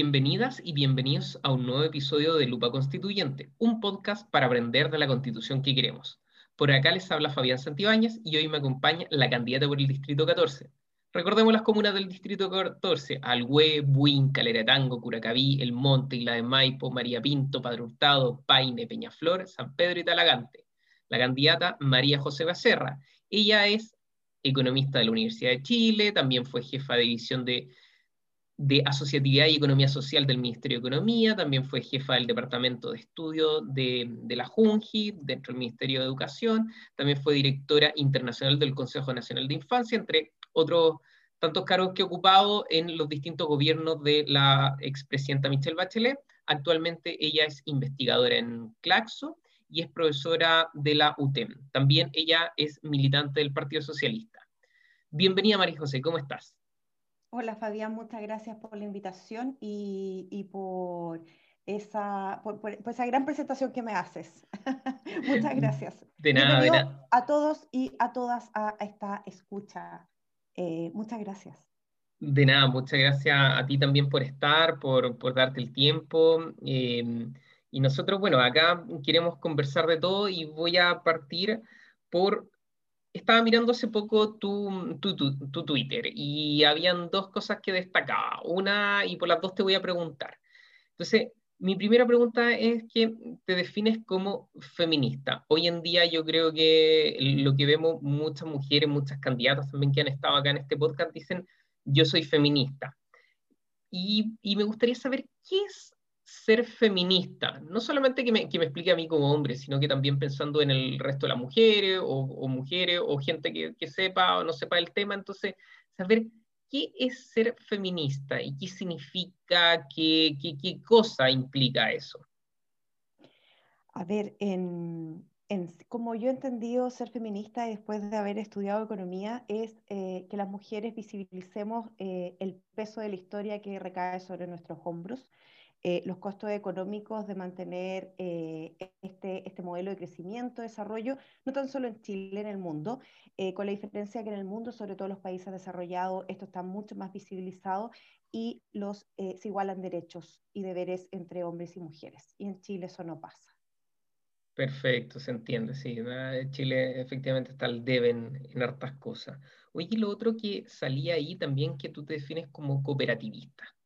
Bienvenidas y bienvenidos a un nuevo episodio de Lupa Constituyente, un podcast para aprender de la constitución que queremos. Por acá les habla Fabián Santibáñez y hoy me acompaña la candidata por el Distrito 14. Recordemos las comunas del Distrito 14, Alhue, Buin, Calera Tango, Curacaví, El Monte, Isla de Maipo, María Pinto, Padre Hurtado, Paine, Peñaflor, San Pedro y Talagante. La candidata María José Becerra. Ella es economista de la Universidad de Chile, también fue jefa de división de de Asociatividad y Economía Social del Ministerio de Economía, también fue jefa del Departamento de Estudio de, la JUNJI dentro del Ministerio de Educación, también fue directora internacional del Consejo Nacional de Infancia, entre otros tantos cargos que ha ocupado en los distintos gobiernos de la expresidenta Michelle Bachelet. Actualmente ella es investigadora en Claxo y es profesora de la UTEM. También ella es militante del Partido Socialista. Bienvenida María José, ¿cómo estás? Hola Fabián, muchas gracias por la invitación y, por, esa, esa gran presentación que me haces. muchas gracias. De nada, de nada. A todos y a todas a, esta escucha. Eh, muchas gracias. De nada, muchas gracias a ti también por estar, por, por darte el tiempo. Em, y nosotros, bueno, acá queremos conversar de todo y voy a partir por estaba mirando hace poco tu, tu, tu, Twitter y habían dos cosas que destacaba. Una, y por las dos te voy a preguntar. Entonces, mi primera pregunta es que te defines como feminista. Hoy en día yo creo que lo que vemos muchas mujeres, muchas candidatas también que han estado acá en este podcast dicen, yo soy feminista. Y, y me gustaría saber qué es ser feminista, no solamente que me, que me, explique a mí como hombre, sino que también pensando en el resto de las mujeres o, mujeres o gente que, que, sepa o no sepa el tema, entonces saber qué es ser feminista y qué significa, qué, qué, qué cosa implica eso. A ver, en, en, como yo he entendido ser feminista después de haber estudiado economía, es eh, que las mujeres visibilicemos eh, el peso de la historia que recae sobre nuestros hombros eh, los costos económicos de mantener eh, este, este, modelo de crecimiento, desarrollo, no tan solo en Chile, en el mundo, eh, con la diferencia que en el mundo, sobre todo los países desarrollados, esto está mucho más visibilizado y los, se igualan derechos y deberes entre hombres y mujeres. Y en Chile eso no pasa. Perfecto, se entiende, sí. En Chile efectivamente está el deben en hartas cosas. Oye, y lo otro que salía ahí también que tú te defines como cooperativista.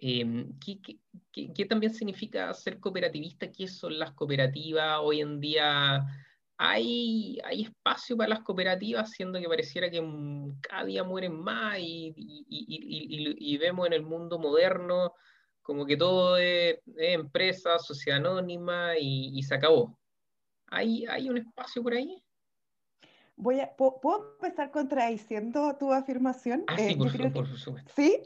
Em, ¿qué, también significa ser cooperativista? ¿Qué son las cooperativas? Hoy en día hay, hay espacio para las cooperativas, siendo que pareciera que cada día mueren más y, y, vemos en el mundo moderno como que todo es, empresa, sociedad anónima y, se acabó. ¿Hay, ¿Hay un espacio por ahí? Voy a, ¿Puedo empezar contradiciendo tu afirmación? Ah, sí, eh, por, supuesto. ¿Sí?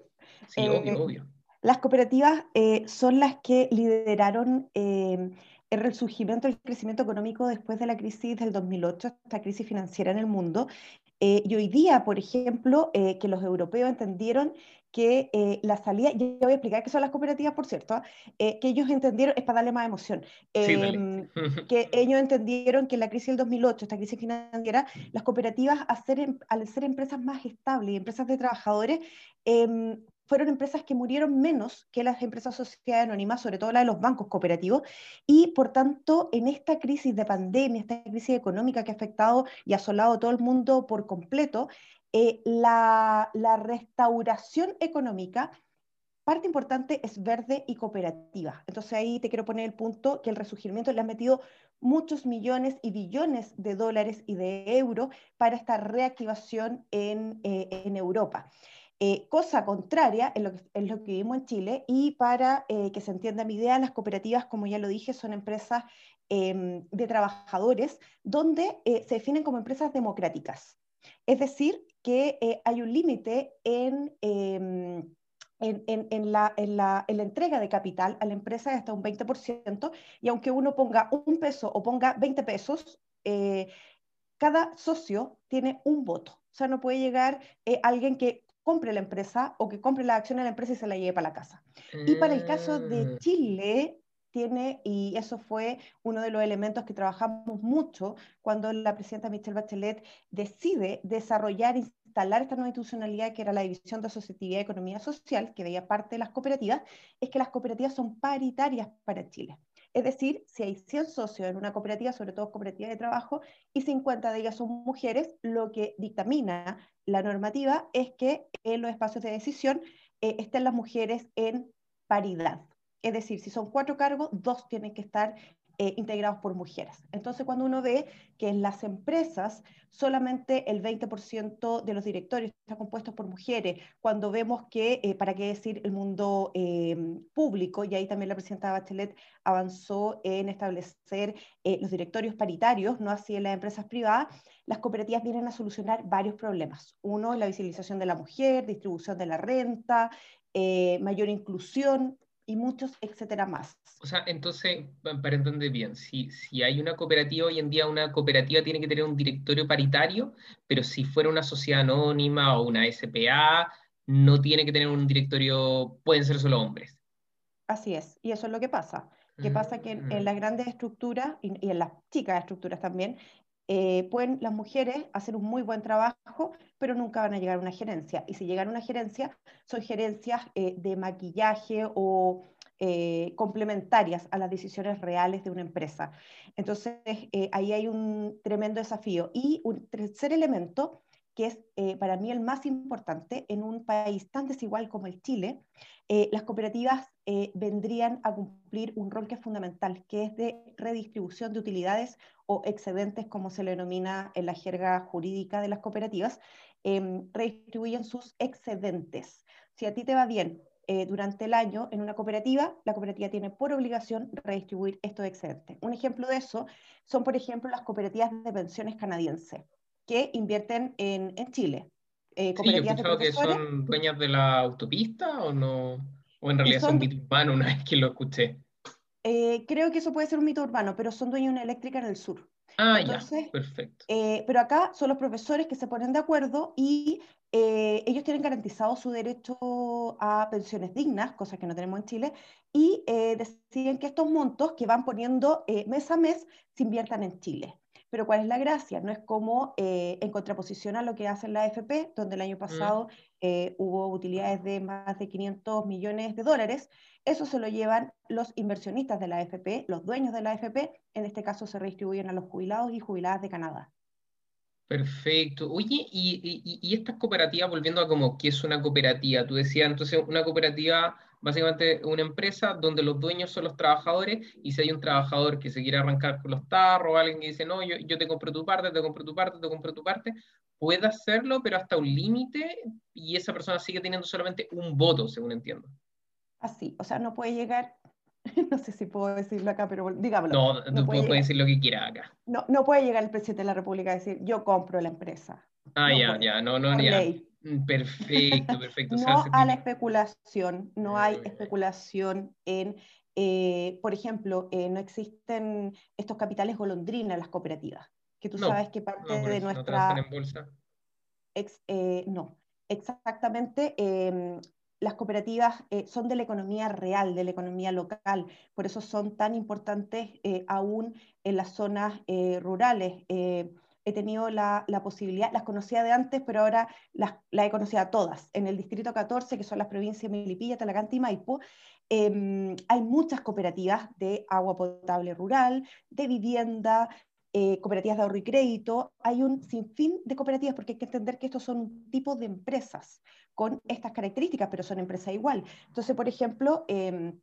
Sí, obvio, eh, obvio. Las cooperativas eh, son las que lideraron eh, el resurgimiento del crecimiento económico después de la crisis del 2008, esta crisis financiera en el mundo. Eh, y hoy día, por ejemplo, que los europeos entendieron que la salida, ya voy a explicar qué son las cooperativas, por cierto, ¿ah? que ellos entendieron, es para darle más emoción, em, que ellos entendieron que en la crisis del 2008, esta crisis financiera, las cooperativas, em, al ser empresas más estables y empresas de trabajadores, em, fueron empresas que murieron menos que las empresas sociedades anónimas, sobre todo la de los bancos cooperativos, y por tanto en esta crisis de pandemia, esta crisis económica que ha afectado y asolado todo el mundo por completo, eh, la, restauración económica parte importante es verde y cooperativa. Entonces ahí te quiero poner el punto que el resurgimiento le ha metido muchos millones y billones de dólares y de euros para esta reactivación en, eh, en Europa. Eh, cosa contraria en lo, que, lo, que, vivimos en Chile y para eh, que se entienda mi idea, las cooperativas, como ya lo dije, son empresas em, de trabajadores donde eh, se definen como empresas democráticas. Es decir, que hay un límite en, em, en, en, la, la, entrega de capital a la empresa de hasta un 20%, y aunque uno ponga un peso o ponga 20 pesos, cada socio tiene un voto. O sea, no puede llegar alguien que compre la empresa o que compre la acción de la empresa y se la lleve para la casa. Y para el caso de mm. Chile, tiene, y eso fue uno de los elementos que trabajamos mucho cuando la presidenta Michelle Bachelet decide desarrollar instalar esta nueva institucionalidad que era la División de Asociatividad y Economía Social, que veía parte de las cooperativas, es que las cooperativas son paritarias para Chile. Es decir, si hay 100 socios en una cooperativa, sobre todo cooperativas de trabajo, y 50 de ellas son mujeres, lo que dictamina la normativa es que en los espacios de decisión eh, estén las mujeres en paridad. Es decir, si son cuatro cargos, dos tienen que estar eh, integrados por mujeres. Entonces, cuando uno ve que en las empresas solamente el 20% de los directorios están compuestos por mujeres, cuando vemos que, eh, para qué decir, el mundo eh, público, y ahí también la presidenta Bachelet avanzó en establecer los directorios paritarios, no así en las empresas privadas, las cooperativas vienen a solucionar varios problemas. Uno, la visibilización de la mujer, distribución de la renta, mayor inclusión, y muchos, etcétera más. O sea, entonces, para entender bien, si, si hay una cooperativa hoy en día, una cooperativa tiene que tener un directorio paritario, pero si fuera una sociedad anónima o una SPA, no tiene que tener un directorio, pueden ser solo hombres. Así es, y eso es lo que pasa. Que pasa que en, en, las grandes estructuras y, y, en las chicas estructuras también, eh, pueden las mujeres hacer un muy buen trabajo, pero nunca van a llegar a una gerencia. Y si llegan a una gerencia, son gerencias eh, de maquillaje o eh, complementarias a las decisiones reales de una empresa. Entonces, ahí hay un tremendo desafío. Y un tercer elemento que es eh, para mí el más importante en un país tan desigual como el Chile, eh, las cooperativas eh, vendrían a cumplir un rol que es fundamental, que es de redistribución de utilidades o excedentes, como se le denomina en la jerga jurídica de las cooperativas, em, redistribuyen sus excedentes. Si a ti te va bien durante el año en una cooperativa, la cooperativa tiene por obligación redistribuir estos excedentes. Un ejemplo de eso son, por ejemplo, las cooperativas de pensiones canadienses que invierten en, en Chile. Eh, sí, yo pensaba que son dueñas de la autopista o no, o en realidad son, mito urbano una vez que lo escuché. Eh, creo que eso puede ser un mito urbano, pero son dueños de una eléctrica en el sur. Ah, ya, perfecto. Eh, pero acá son los profesores que se ponen de acuerdo y eh, ellos tienen garantizado su derecho a pensiones dignas, cosa que no tenemos en Chile, y deciden que estos montos que van poniendo mes a mes se inviertan en Chile. Pero ¿cuál es la gracia? No es como eh, en contraposición a lo que hace la AFP, donde el año mm. pasado eh, hubo utilidades de más de 500 millones de dólares. Eso se lo llevan los inversionistas de la AFP, los dueños de la AFP, en este caso se redistribuyen a los jubilados y jubiladas de Canadá. Perfecto. Oye, y, y, estas cooperativas, volviendo a como qué es una cooperativa, tú decías entonces una cooperativa básicamente una empresa donde los dueños son los trabajadores y si hay un trabajador que se quiere arrancar con los tarros, alguien que dice, no, yo, yo te compro tu parte, te compro tu parte, te compro tu parte, puede hacerlo, pero hasta un límite y esa persona sigue teniendo solamente un voto, según entiendo. Así, o sea, no puede llegar, no sé si puedo decirlo acá, pero digámoslo. No, no tú puedes decir lo que quieras acá. No, no puede llegar el presidente de la República a decir, yo compro la empresa. Ah, ya, ya, no, no, ya. Mm, perfecto, perfecto. no a la especulación, no hay especulación en, eh, por ejemplo, eh, no existen estos capitales golondrina en las cooperativas, que tú sabes que parte de nuestra... No, en bolsa. Eh, no, exactamente. Em, las cooperativas son de la economía real, de la economía local, por eso son tan importantes aún en las zonas rurales he tenido la, posibilidad, las conocía de antes, pero ahora las, he conocido a todas. En el Distrito 14, que son las provincias de Melipilla, Talagante y Maipo, em, hay muchas cooperativas de agua potable rural, de vivienda, eh, cooperativas de ahorro y crédito. Hay un sinfín de cooperativas porque hay que entender que estos son un tipo de empresas con estas características, pero son empresas igual. Entonces, por ejemplo, em,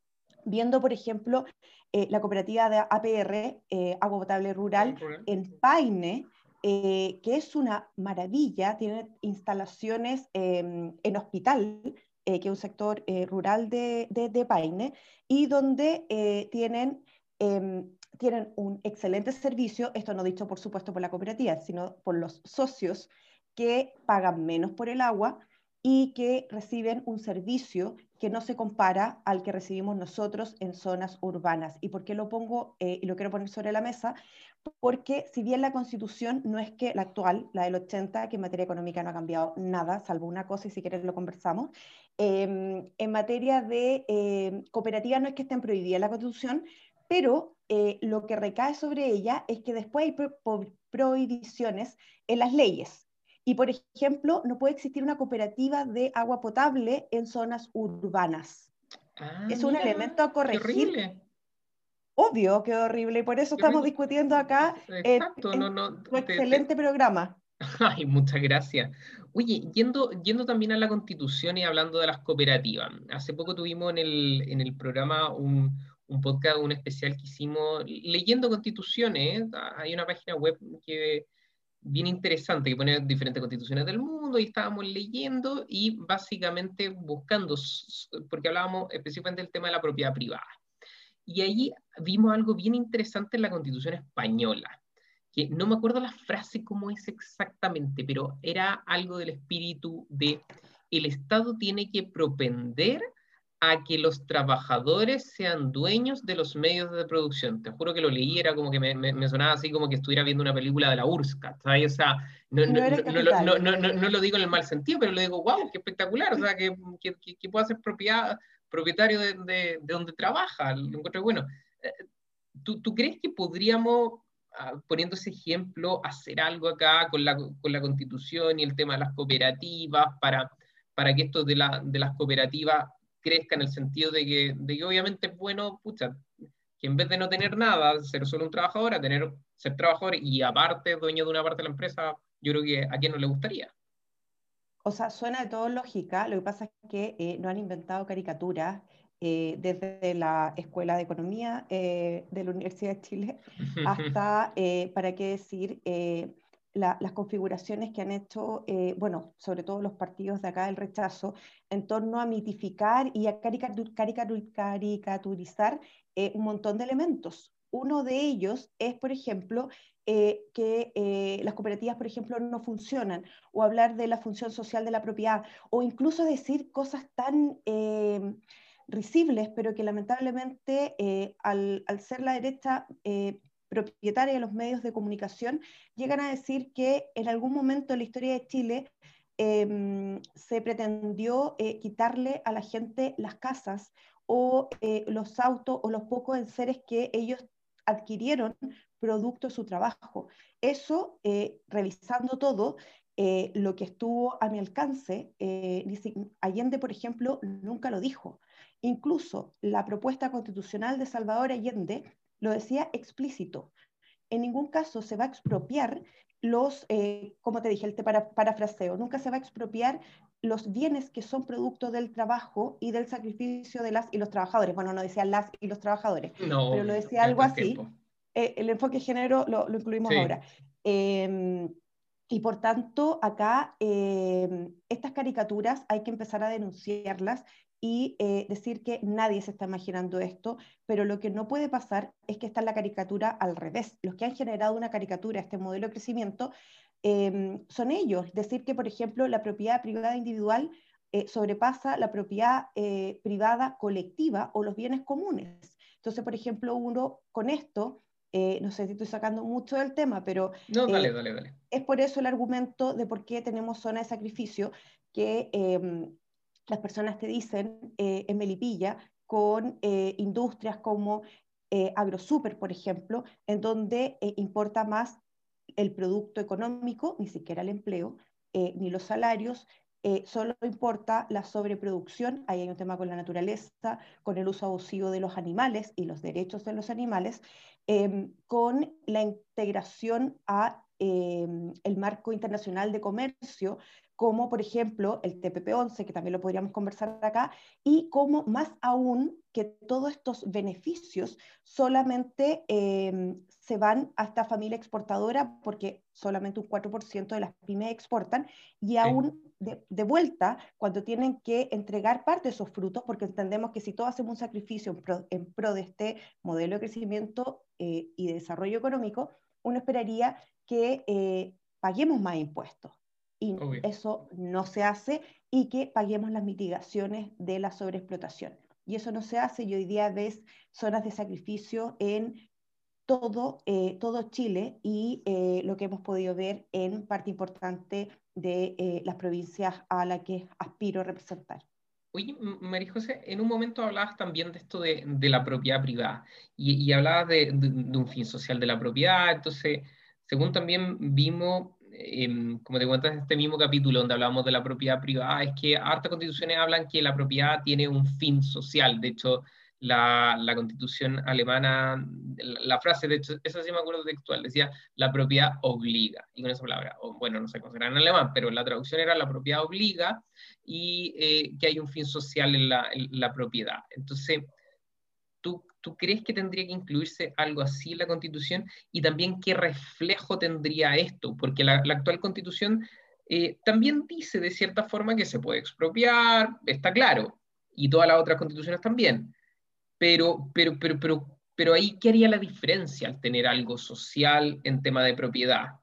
viendo, por ejemplo, eh, la cooperativa de APR, eh, Agua Potable Rural, en Paine, eh, que es una maravilla, tiene instalaciones em, en hospital, eh, que es un sector eh, rural de, de, Paine, y donde tienen, em, tienen un excelente servicio, esto no dicho por supuesto por la cooperativa, sino por los socios que pagan menos por el agua y que reciben un servicio que no se compara al que recibimos nosotros en zonas urbanas. ¿Y por qué lo pongo y lo quiero poner sobre la mesa? porque si bien la constitución no es que la actual, la del 80, que en materia económica no ha cambiado nada, salvo una cosa y si quieres lo conversamos, em, en materia de eh, cooperativa no es que estén prohibidas la constitución, pero eh, lo que recae sobre ella es que después hay prohibiciones en las leyes. Y, por ejemplo, no puede existir una cooperativa de agua potable en zonas urbanas. Ah, es un elemento a corregir. Obvio que horrible, y por eso estamos discutiendo acá Exacto, no, no, excelente programa. Ay, muchas gracias. Oye, yendo, yendo también a la constitución y hablando de las cooperativas, hace poco tuvimos en el, en el programa un, un podcast, un especial que hicimos leyendo constituciones. Hay una página web que bien interesante que pone diferentes constituciones del mundo y estábamos leyendo y básicamente buscando, porque hablábamos específicamente del tema de la propiedad privada. Y ahí vimos algo bien interesante en la constitución española, que no me acuerdo la frase cómo es exactamente, pero era algo del espíritu de el Estado tiene que propender a que los trabajadores sean dueños de los medios de producción. Te juro que lo leí, era como que me, me, sonaba así como que estuviera viendo una película de la URSS, O sea, no, no, no, no, lo digo en el mal sentido, pero lo digo, wow, qué espectacular, o sea, que, que, que pueda ser propiedad, propietario de, de, de, donde trabaja, lo encuentro bueno. Eh, ¿Tú, ¿Tú crees que podríamos, ah, poniendo ese ejemplo, hacer algo acá con la, con la constitución y el tema de las cooperativas para, para que esto de, la, de las cooperativas crezca en el sentido de que, de que obviamente es bueno, pucha, que en vez de no tener nada, ser solo un trabajador, a tener, ser trabajador y aparte dueño de una parte de la empresa, yo creo que a quién no le gustaría. O sea, suena de todo lógica, lo que pasa es que eh, no han inventado caricaturas eh, desde la Escuela de Economía eh, de la Universidad de Chile hasta, para qué decir, las configuraciones que han hecho, eh, bueno, sobre todo los partidos de acá del rechazo, en torno a mitificar y a caricaturizar eh, un montón de elementos. Uno de ellos es, por ejemplo, eh, que las cooperativas, por ejemplo, no funcionan, o hablar de la función social de la propiedad, o incluso decir cosas tan risibles, pero que lamentablemente al, al, ser la derecha propietaria de los medios de comunicación, llegan a decir que en algún momento en la historia de Chile em, se pretendió eh, quitarle a la gente las casas o eh, los autos o los pocos enseres que ellos adquirieron producto de su trabajo. Eso, eh, revisando todo, lo que estuvo a mi alcance, Allende, por ejemplo, nunca lo dijo. Incluso la propuesta constitucional de Salvador Allende lo decía explícito. En ningún caso se va a expropiar los, eh, como te dije, el para, parafraseo, nunca se va a expropiar los bienes que son producto del trabajo y del sacrificio de las y los trabajadores. Bueno, no decía las y los trabajadores, pero lo decía algo así. Eh, el enfoque de género lo, incluimos ahora. Em, y por tanto, acá em, estas caricaturas hay que empezar a denunciarlas y eh, decir que nadie se está imaginando esto, pero lo que no puede pasar es que está la caricatura al revés. Los que han generado una caricatura, este modelo de crecimiento, em, son ellos. Decir que, por ejemplo, la propiedad privada individual eh, sobrepasa la propiedad eh, privada colectiva o los bienes comunes. Entonces, por ejemplo, uno con esto, no sé si estoy sacando mucho del tema, pero no, dale, dale, dale. es por eso el argumento de por qué tenemos zona de sacrificio que em, las personas te dicen eh, en Melipilla, con eh, industrias como eh, AgroSuper, por ejemplo, en donde importa más el producto económico, ni siquiera el empleo, ni los salarios, solo importa la sobreproducción, ahí hay un tema con la naturaleza, con el uso abusivo de los animales y los derechos de los animales, em, con la integración a em, el marco internacional de comercio, como por ejemplo el TPP-11, que también lo podríamos conversar acá, y como más aún que todos estos beneficios solamente em, se van a esta familia exportadora porque solamente un 4% de las pymes exportan y aún de, vuelta cuando tienen que entregar parte de esos frutos, porque entendemos que si todos hacemos un sacrificio en pro, de este modelo de crecimiento eh, y de desarrollo económico, uno esperaría que eh, paguemos más impuestos y eso no se hace y que paguemos las mitigaciones de la sobreexplotación. Y eso no se hace y hoy día ves zonas de sacrificio en todo, eh, todo Chile y eh, lo que hemos podido ver en parte importante de eh, las provincias a las que aspiro representar. Oye, María José, en un momento hablabas también de esto de, de la propiedad privada y, hablabas de, de, un fin social de la propiedad. Entonces, según también vimos, como te cuentas en este mismo capítulo donde hablamos de la propiedad privada, es que hartas constituciones hablan que la propiedad tiene un fin social. De hecho, la, la, constitución alemana, la, frase, de hecho, esa sí me acuerdo textual, decía, la propiedad obliga, y con esa palabra, o, bueno, no sé cómo será en alemán, pero la traducción era la propiedad obliga y eh, que hay un fin social en la, en la propiedad. Entonces, ¿tú, ¿tú crees que tendría que incluirse algo así en la constitución? Y también, ¿qué reflejo tendría esto? Porque la, actual constitución eh, también dice de cierta forma que se puede expropiar, está claro, y todas las otras constituciones también pero, pero, pero, pero, pero ahí, ¿qué haría la diferencia al tener algo social en tema de propiedad?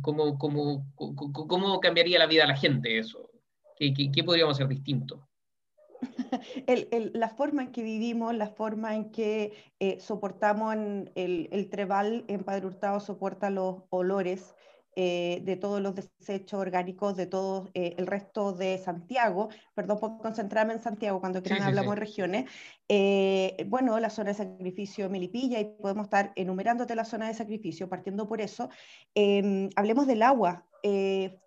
¿Cómo, cómo, cómo, cambiaría la vida de la gente eso? ¿Qué, qué, qué podríamos hacer distinto? El, el, la forma en que vivimos, la forma en que eh, soportamos en el, el, trebal en Padre Hurtado soporta los olores, eh, de todos los desechos orgánicos de todo eh, el resto de Santiago, perdón por concentrarme en Santiago cuando quieran sí, hablamos sí. de regiones, eh, bueno, la zona de sacrificio Melipilla, y podemos estar enumerándote la zona de sacrificio, partiendo por eso, em, hablemos del agua.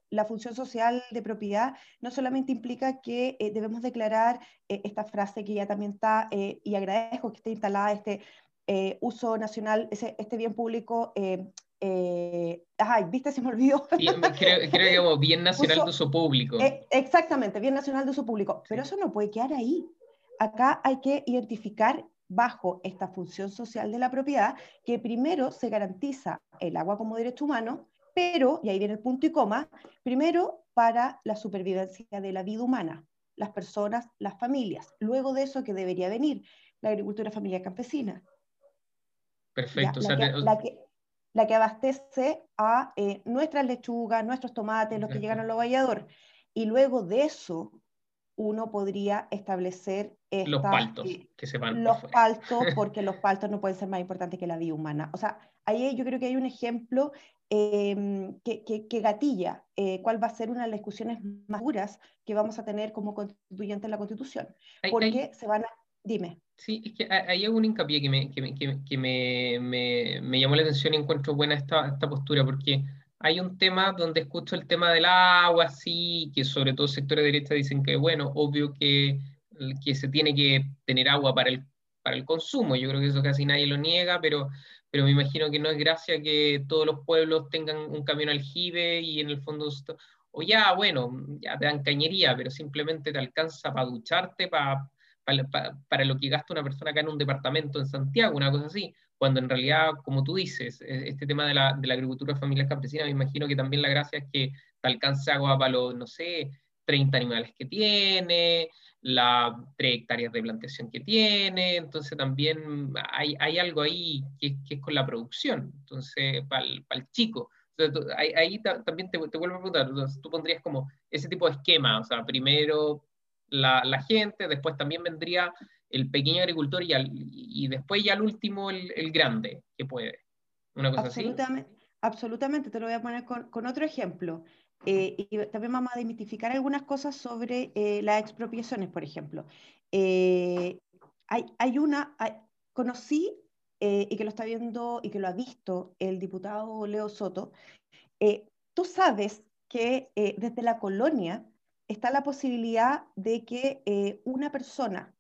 Eh, la función social de propiedad no solamente implica que eh, debemos declarar eh, esta frase que ya también está, y agradezco que esté instalada este uso nacional, ese, este bien público eh, ay, viste, se me olvidó. Bien, creo, creo que como bien nacional uso, de uso público. Eh, exactamente, bien nacional de uso público. Pero eso no puede quedar ahí. Acá hay que identificar bajo esta función social de la propiedad que primero se garantiza el agua como derecho humano, pero, y ahí viene el punto y coma, primero para la supervivencia de la vida humana, las personas, las familias. Luego de eso, que debería venir? La agricultura familiar campesina. Perfecto. Ya, la, o sea, que, la, que, la que abastece a eh, nuestras lechugas, nuestros tomates, los que llegan al vallador. Y luego de eso, uno podría establecer esta, los paltos, que se van los por paltos, porque los paltos no pueden ser más importantes que la vida humana. O sea, ahí yo creo que hay un ejemplo eh, que, que, que, gatilla eh, cuál va a ser una de las discusiones más duras que vamos a tener como constituyente en la Constitución, porque se van a Dime. Sí, es que hay algún hincapié que, me, que, me, que me, me, me, llamó la atención y encuentro buena esta, esta postura, porque hay un tema donde escucho el tema del agua, sí, que sobre todo sectores de derecha dicen que, bueno, obvio que, que se tiene que tener agua para el, para el consumo, yo creo que eso casi nadie lo niega, pero, pero me imagino que no es gracia que todos los pueblos tengan un camión aljibe y en el fondo, o ya, bueno, ya te dan cañería, pero simplemente te alcanza para ducharte, para para, para, lo que gasta una persona acá en un departamento en Santiago, una cosa así, cuando en realidad, como tú dices, e, este tema de la, de la agricultura familiar campesina, me imagino que también la gracia es que te alcance agua para los, no sé, 30 animales que tiene, las 3 hectáreas de plantación que tiene, entonces también hay, hay algo ahí que, que, es con la producción, entonces para el, el chico. Entonces, ahí, ahí también te, te, vuelvo a preguntar, entonces, tú pondrías como ese tipo de esquema, o sea, primero la, la, gente, después también vendría el pequeño agricultor y, al, y después ya al último el, el, grande que puede. Una cosa absolutamente, así. Absolutamente, te lo voy a poner con, con otro ejemplo. Eh, y también vamos a demitificar algunas cosas sobre eh, las expropiaciones, por ejemplo. Eh, hay, hay, una, hay, conocí y que lo está viendo y que lo ha visto el diputado Leo Soto. Tú sabes que desde la colonia está la posibilidad de que una persona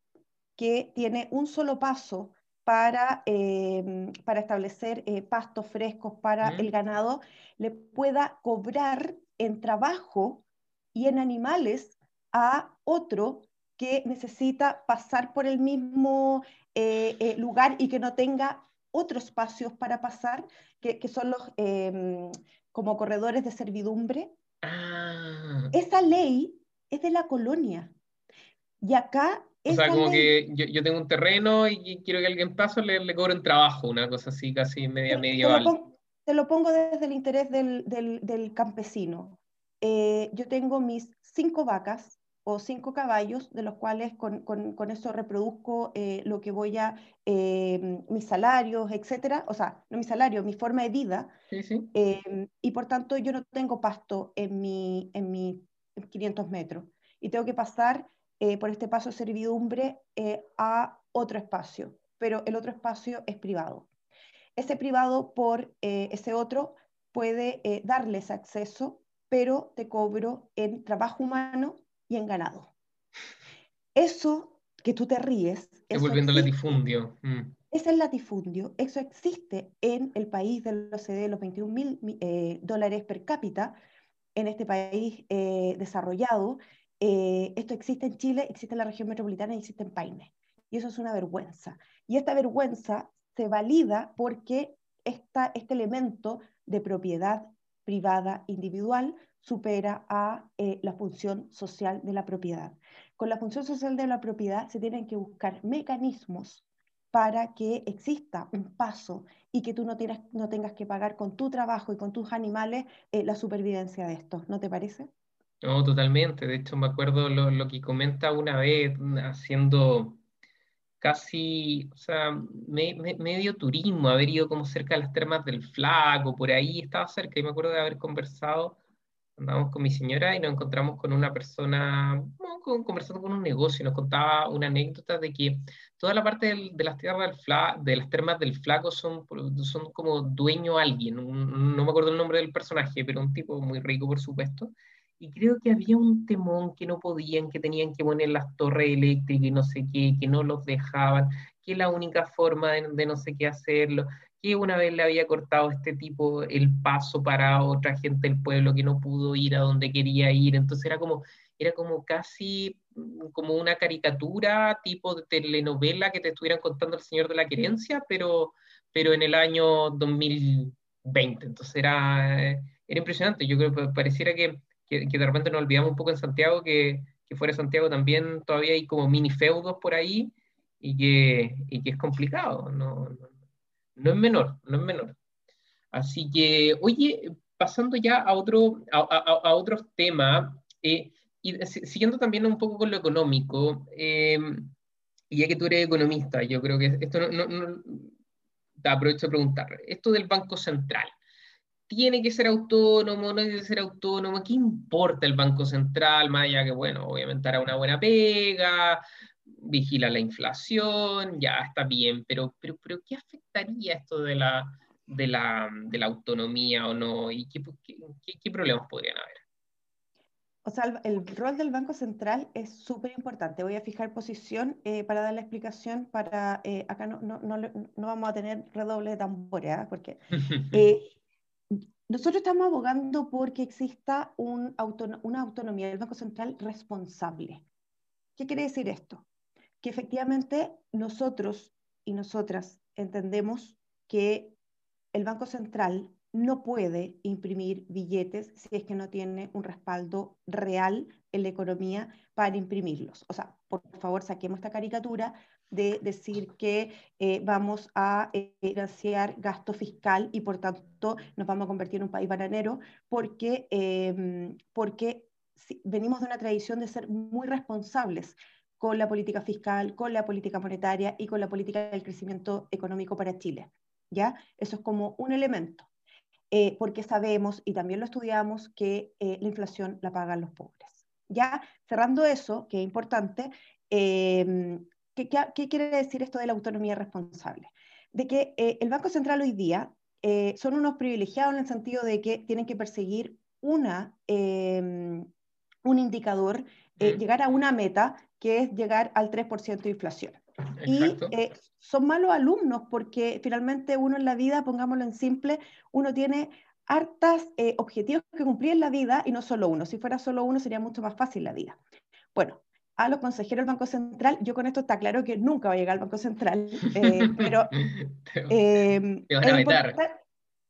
que tiene un solo paso para, eh, para establecer pastos frescos para mm. el ganado, le pueda cobrar en trabajo y en animales a otro que necesita pasar por el mismo eh, eh, lugar y que no tenga otros espacios para pasar, que, que son los em, como corredores de servidumbre. Ah. Esa ley es de la colonia. Y acá... O sea, como ley, que yo, yo, tengo un terreno y quiero que alguien pase, le, le cobre un trabajo, una cosa así casi media medieval. Te lo, te lo, pongo, desde el interés del, del, del campesino. Eh, yo tengo mis cinco vacas o cinco caballos, de los cuales con, con, con eso reproduzco eh, lo que voy a, eh, mis salarios, etcétera, o sea, no mi salario, mi forma de vida, sí, sí. Eh, y por tanto yo no tengo pasto en mi, en mi 500 metros y tengo que pasar eh, por este paso de servidumbre eh, a otro espacio, pero el otro espacio es privado. Ese privado por eh, ese otro puede eh, darles acceso, pero te cobro en trabajo humano y en ganado. Eso que tú te ríes. volviendo latifundio. Mm. Es el latifundio. Eso existe en el país de los OCDE, los 21 mil eh, dólares per cápita, en este país eh, desarrollado. Eh, esto existe en Chile, existe en la región metropolitana y existe en Paine. Y eso es una vergüenza. Y esta vergüenza se valida porque esta, este elemento de propiedad privada individual supera a la función social de la propiedad. Con la función social de la propiedad se tienen que buscar mecanismos para que exista un paso y que tú no, tienes, no tengas que pagar con tu trabajo y con tus animales eh, la supervivencia de estos. ¿No te parece? No, totalmente. De hecho, me acuerdo lo, lo que comenta una vez haciendo casi, o sea, medio turismo, haber ido como cerca de las termas del Flaco, por ahí estaba cerca y me acuerdo de haber conversado andábamos con mi señora y nos encontramos con una persona, conversando con un negocio, y nos contaba una anécdota de que toda la parte de las tierras del Fla, de las termas del Flaco son, son como dueño alguien, no me acuerdo el nombre del personaje, pero un tipo muy rico, por supuesto. Y creo que había un temón que no podían, que tenían que poner las torres eléctricas y no sé qué, que no los dejaban, que la única forma de, de no sé qué hacerlo que una vez le había cortado este tipo el paso para otra gente del pueblo que no pudo ir a donde quería ir. Entonces era como, era como casi mm, como una caricatura tipo de telenovela que te estuvieran contando el Señor de la Querencia, pero, pero en el año 2020. Entonces era, era impresionante. Yo creo que pareciera que, que, de repente nos olvidamos un poco en Santiago, que, que fuera Santiago también todavía hay como mini feudos por ahí y que, y que es complicado. No, no no es menor, no es menor. Así que, oye, pasando ya a, otro, a, otros temas, eh, y siguiendo también un poco con lo económico, em, y ya que tú eres economista, yo creo que esto no, no, te aprovecho de preguntar, esto del Banco Central, ¿tiene que ser autónomo, no debe ser autónomo? ¿Qué importa el Banco Central? Más allá que, bueno, obviamente hará una buena pega, vigila la inflación, ya está bien, pero, pero, pero ¿qué afectaría esto de la, de la, de la autonomía o no? ¿Y qué, qué, problemas podrían haber? O sea, el, rol del Banco Central es súper importante. Voy a fijar posición eh, para dar la explicación. Para, eh, acá no, no, no, no, vamos a tener redoble de tambores, ¿ah? porque eh, nosotros estamos abogando porque exista un una autonomía del Banco Central responsable. ¿Qué quiere decir esto? que efectivamente nosotros y nosotras entendemos que el Banco Central no puede imprimir billetes si es que no tiene un respaldo real en la economía para imprimirlos. O sea, por favor, saquemos esta caricatura de decir que eh, vamos a eh, financiar gasto fiscal y por tanto nos vamos a convertir en un país bananero porque, em, porque venimos de una tradición de ser muy responsables con la política fiscal, con la política monetaria y con la política del crecimiento económico para Chile. ¿ya? Eso es como un elemento, eh, porque sabemos y también lo estudiamos que eh, la inflación la pagan los pobres. Ya cerrando eso, que es importante, em, ¿qué, quiere decir esto de la autonomía responsable? De que eh, el Banco Central hoy día son unos privilegiados en el sentido de que tienen que perseguir una, em, un indicador, llegar a una meta que es llegar al 3% de inflación. Y eh, son malos alumnos porque finalmente uno en la vida, pongámoslo en simple, uno tiene hartas eh, objetivos que cumplir en la vida y no solo uno. Si fuera solo uno sería mucho más fácil la vida. Bueno, a los consejeros del Banco Central, yo con esto está claro que nunca va a llegar al Banco Central, eh, pero es, importante,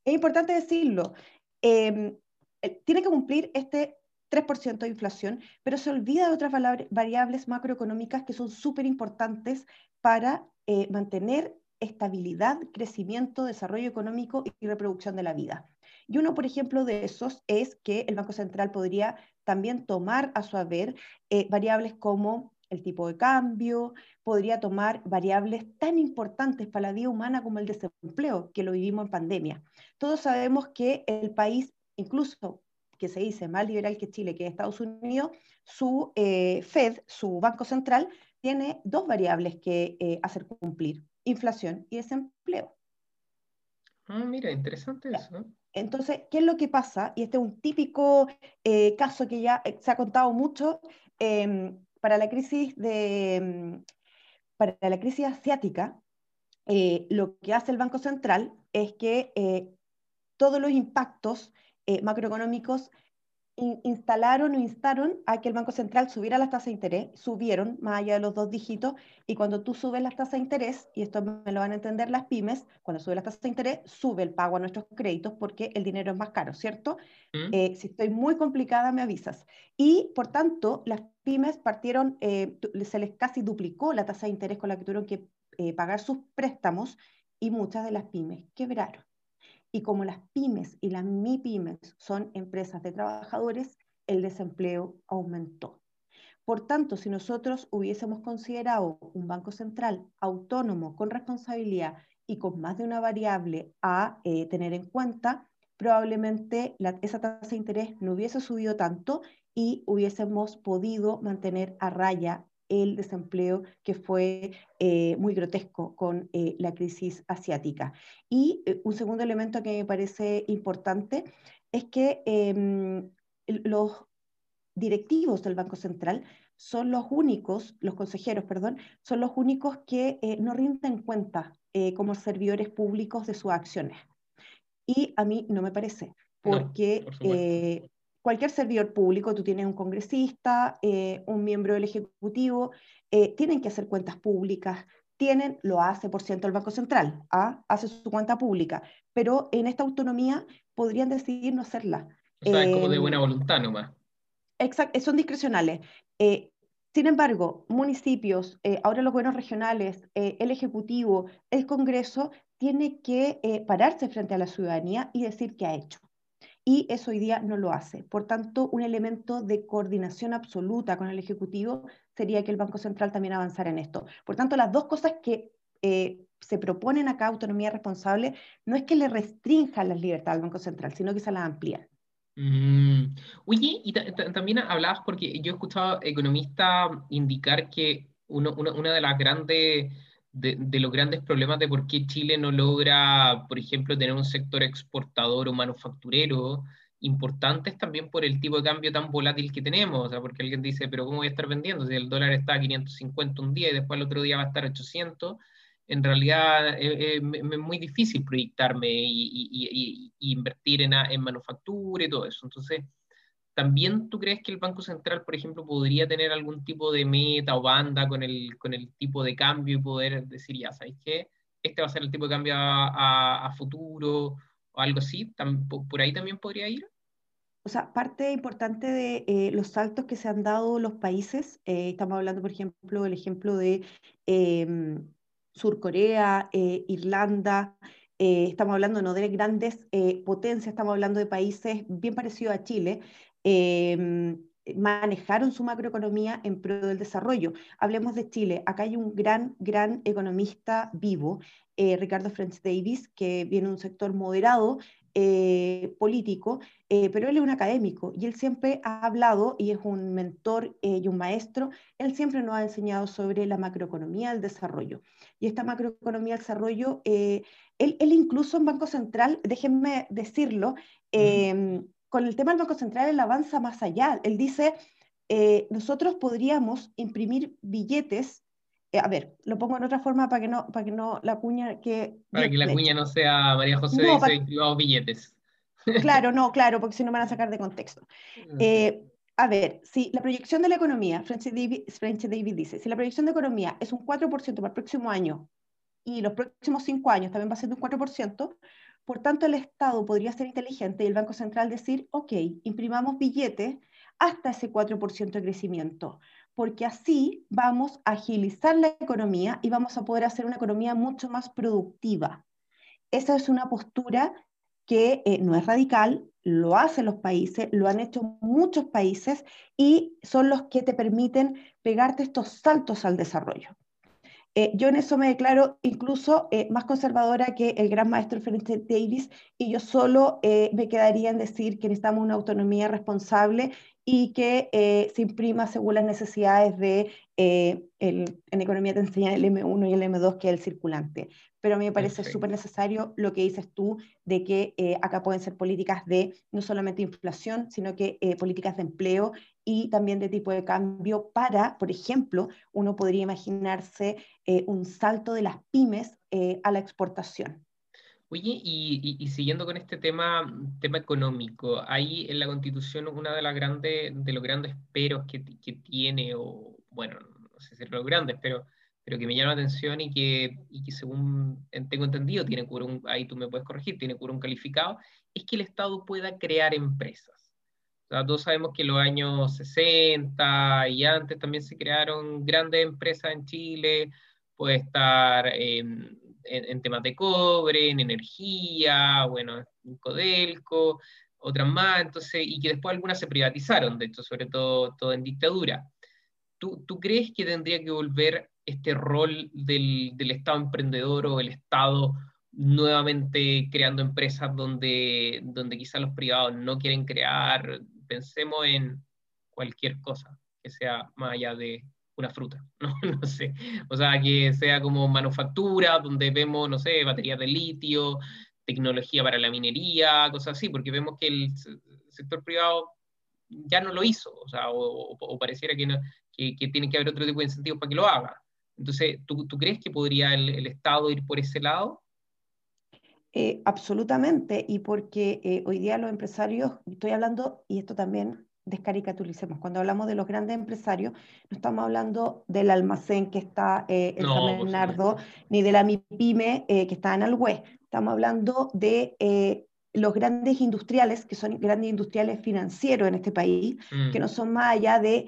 es, importante, decirlo. tiene que cumplir este 3% de inflación, pero se olvida de otras variables macroeconómicas que son súper importantes para eh, mantener estabilidad, crecimiento, desarrollo económico y reproducción de la vida. Y uno, por ejemplo, de esos es que el Banco Central podría también tomar a su haber eh, variables como el tipo de cambio, podría tomar variables tan importantes para la vida humana como el desempleo, que lo vivimos en pandemia. Todos sabemos que el país, incluso que se dice más liberal que Chile, que Estados Unidos, su eh, Fed, su Banco Central, tiene dos variables que eh, hacer cumplir, inflación y desempleo. Ah, mira, interesante eso. Entonces, ¿qué es lo que pasa? Y este es un típico eh, caso que ya se ha contado mucho em, para la crisis de, em, para la crisis asiática. Eh, lo que hace el Banco Central es que eh, todos los impactos macroeconómicos instalaron o instaron a que el Banco Central subiera las tasas de interés, subieron más allá de los dos dígitos, y cuando tú subes las tasas de interés, y esto me lo van a entender las pymes, cuando sube las tasas de interés, sube el pago a nuestros créditos porque el dinero es más caro, ¿cierto? Mm. Eh, si estoy muy complicada, me avisas. Y por tanto, las pymes partieron, eh, se les casi duplicó la tasa de interés con la que tuvieron que eh, pagar sus préstamos, y muchas de las pymes quebraron. Y como las pymes y las MIPYMES son empresas de trabajadores, el desempleo aumentó. Por tanto, si nosotros hubiésemos considerado un banco central autónomo, con responsabilidad y con más de una variable a eh, tener en cuenta, probablemente esa tasa de interés no hubiese subido tanto y hubiésemos podido mantener a raya el desempleo que fue eh, muy grotesco con eh, la crisis asiática. Y eh, un segundo elemento que me parece importante es que em, los directivos del Banco Central son los únicos, los consejeros, perdón, son los únicos que no rinden cuenta como servidores públicos de sus acciones. Y a mí no me parece, porque cualquier servidor público, tú tienes un congresista, eh, un miembro del Ejecutivo, eh, tienen que hacer cuentas públicas, tienen, lo hace por ciento el Banco Central, ¿ah? hace su cuenta pública, pero en esta autonomía podrían decidir no hacerla. O sea, es como de em, buena voluntad nomás. Exacto, son discrecionales. Eh, sin embargo, municipios, ahora los gobiernos regionales, el Ejecutivo, el Congreso, tiene que pararse frente a la ciudadanía y decir qué ha hecho y eso hoy día no lo hace. Por tanto, un elemento de coordinación absoluta con el Ejecutivo sería que el Banco Central también avanzara en esto. Por tanto, las dos cosas que eh, se proponen acá, autonomía responsable, no es que le restrinjan las libertades al Banco Central, sino que se las amplían. Mm. Oye, y también hablabas, porque yo he escuchado economistas indicar que una de las grandes de, los grandes problemas de por qué Chile no logra, por ejemplo, tener un sector exportador o manufacturero importantes también por el tipo de cambio tan volátil que tenemos, o sea, porque alguien dice, pero ¿cómo voy a estar vendiendo? Si el dólar está a 550 un día y después el otro día va a estar a 800, en realidad eh, eh, es muy difícil proyectarme y, invertir en, en manufactura y todo eso. Entonces, ¿También tú crees que el Banco Central, por ejemplo, podría tener algún tipo de meta o banda con el, con el tipo de cambio y poder decir, ya, ¿sabéis qué? Este va a ser el tipo de cambio a, futuro o algo así? ¿Por ahí también podría ir? O sea, parte importante de eh, los saltos que se han dado los países, eh, estamos hablando, por ejemplo, del ejemplo de eh, Sur Corea, Irlanda, estamos hablando no de grandes potencias, estamos hablando de países bien parecidos a Chile, Em, manejaron su macroeconomía en pro del desarrollo. Hablemos de Chile. Acá hay un gran, gran economista vivo, eh, Ricardo French Davis, que viene de un sector moderado eh, político, eh, pero él es un académico y él siempre ha hablado y es un mentor y un maestro, él siempre nos ha enseñado sobre la macroeconomía del desarrollo. Y esta macroeconomía del desarrollo, él, él, incluso en Banco Central, déjenme decirlo, con el tema del Banco Central él avanza más allá. Él dice, eh, nosotros podríamos imprimir billetes, eh, a ver, lo pongo en otra forma para que no, para que no la cuña que... Para que la cuña no sea María José no, dice billetes. Claro, no, claro, porque si no me van a sacar de contexto. Eh, a ver, si la proyección de la economía, Francis David, David dice, si la proyección de economía es un 4% para el próximo año y los próximos cinco años también va a ser un 4%, por tanto, el Estado podría ser inteligente y el Banco Central decir, ok, imprimamos billetes hasta ese 4% de crecimiento, porque así vamos a agilizar la economía y vamos a poder hacer una economía mucho más productiva. Esa es una postura que eh, no es radical, lo hacen los países, lo han hecho muchos países y son los que te permiten pegarte estos saltos al desarrollo. Eh, yo en eso me declaro incluso eh, más conservadora que el gran maestro Ferenc Davis y yo solo eh, me quedaría en decir que necesitamos una autonomía responsable y que se imprima según las necesidades de, el, en economía te enseñan el M1 y el M2 que es el circulante. pero a mí me parece súper necesario lo que dices tú de que eh, acá pueden ser políticas de no solamente inflación, sino que eh, políticas de empleo y también de tipo de cambio para, por ejemplo, uno podría imaginarse eh, un salto de las pymes a la exportación. Oye, y, siguiendo con este tema, tema económico, hay en la Constitución una de las grandes, de los grandes peros que, tiene, o bueno, no sé si los grandes, pero pero que me llama la atención y que, y que según tengo entendido, tiene un, ahí tú me puedes corregir, tiene un calificado, es que el Estado pueda crear empresas. O sea, todos sabemos que en los años 60 y antes también se crearon grandes empresas en Chile, puede estar en, en, temas de cobre, en energía, bueno, en Codelco, otras más, entonces, y que después algunas se privatizaron, de hecho, sobre todo, todo en dictadura. ¿Tú, ¿Tú crees que tendría que volver este rol del, del, Estado emprendedor o el Estado nuevamente creando empresas donde, donde quizás los privados no quieren crear. Pensemos en cualquier cosa que sea más allá de una fruta, ¿no? no sé. O sea, que sea como manufactura, donde vemos, no sé, baterías de litio, tecnología para la minería, cosas así, porque vemos que el sector privado ya no lo hizo, o sea, o, pareciera que, tiene que haber otro tipo de incentivos para que lo haga. Entonces, ¿tú, crees que podría el, Estado ir por ese lado? Eh, absolutamente, y porque eh, hoy día los empresarios, estoy hablando, y esto también descaricaturicemos, cuando hablamos de los grandes empresarios, no estamos hablando del almacén que está eh, en San Bernardo, ni de la MIPYME que está en Alhué, estamos hablando de los grandes industriales, que son grandes industriales financieros en este país, que mm. no son más allá de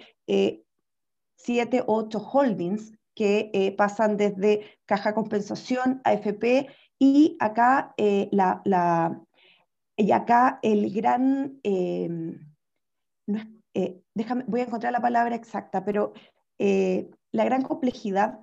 siete o ocho holdings que eh, pasan desde caja compensación, AFP, y acá, eh, la, la, y acá el gran, em, eh, déjame, voy a encontrar la palabra exacta, pero la gran complejidad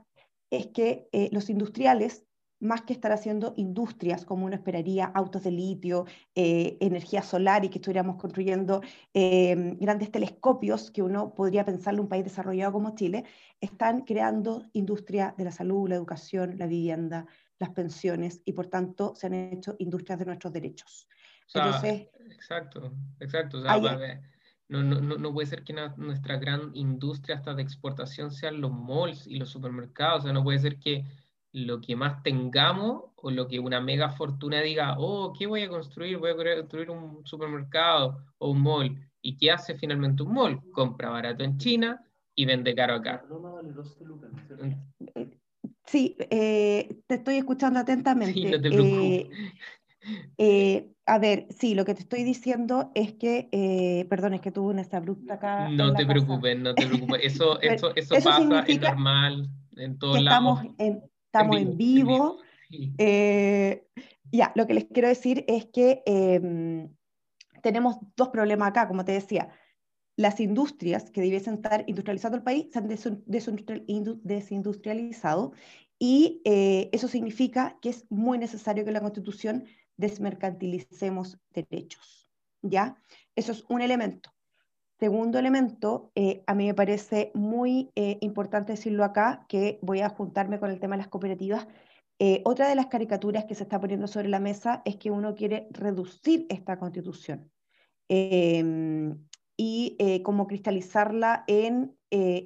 es que los industriales más que estar haciendo industrias como uno esperaría, autos de litio, eh, energía solar y que estuviéramos construyendo eh, grandes telescopios que uno podría pensar en un país desarrollado como Chile, están creando industria de la salud, la educación, la vivienda, las pensiones y por tanto se han hecho industrias de nuestros derechos. exacto, exacto. No, no, no, puede ser que nuestra gran industria hasta de exportación sean los malls y los supermercados, o sea, no puede ser que lo que más tengamos o lo que una mega fortuna diga, oh, ¿qué voy a construir? Voy a construir un supermercado o un mall. ¿Y qué hace finalmente un mall? Compra barato en China y vende caro acá. Sí, eh, te estoy escuchando atentamente. Sí, no te preocupes. Eh, eh, a ver, sí, lo que te estoy diciendo es que, perdón, es que tuve una abrupta acá. No te preocupes, no te preocupes. Eso, eso, eso, pasa, es normal en todos lados. Estamos en, estamos en vivo. Eh, ya, lo que les quiero decir es que em, tenemos dos problemas acá, como te decía. Las industrias que debiesen estar industrializando el país se han desindustrializado y eh, eso significa que es muy necesario que la Constitución desmercantilicemos derechos. ¿Ya? Eso es un elemento. Segundo elemento, eh, a mí me parece muy eh, importante decirlo acá, que voy a juntarme con el tema de las cooperativas. Eh, otra de las caricaturas que se está poniendo sobre la mesa es que uno quiere reducir esta constitución em, y como cristalizarla en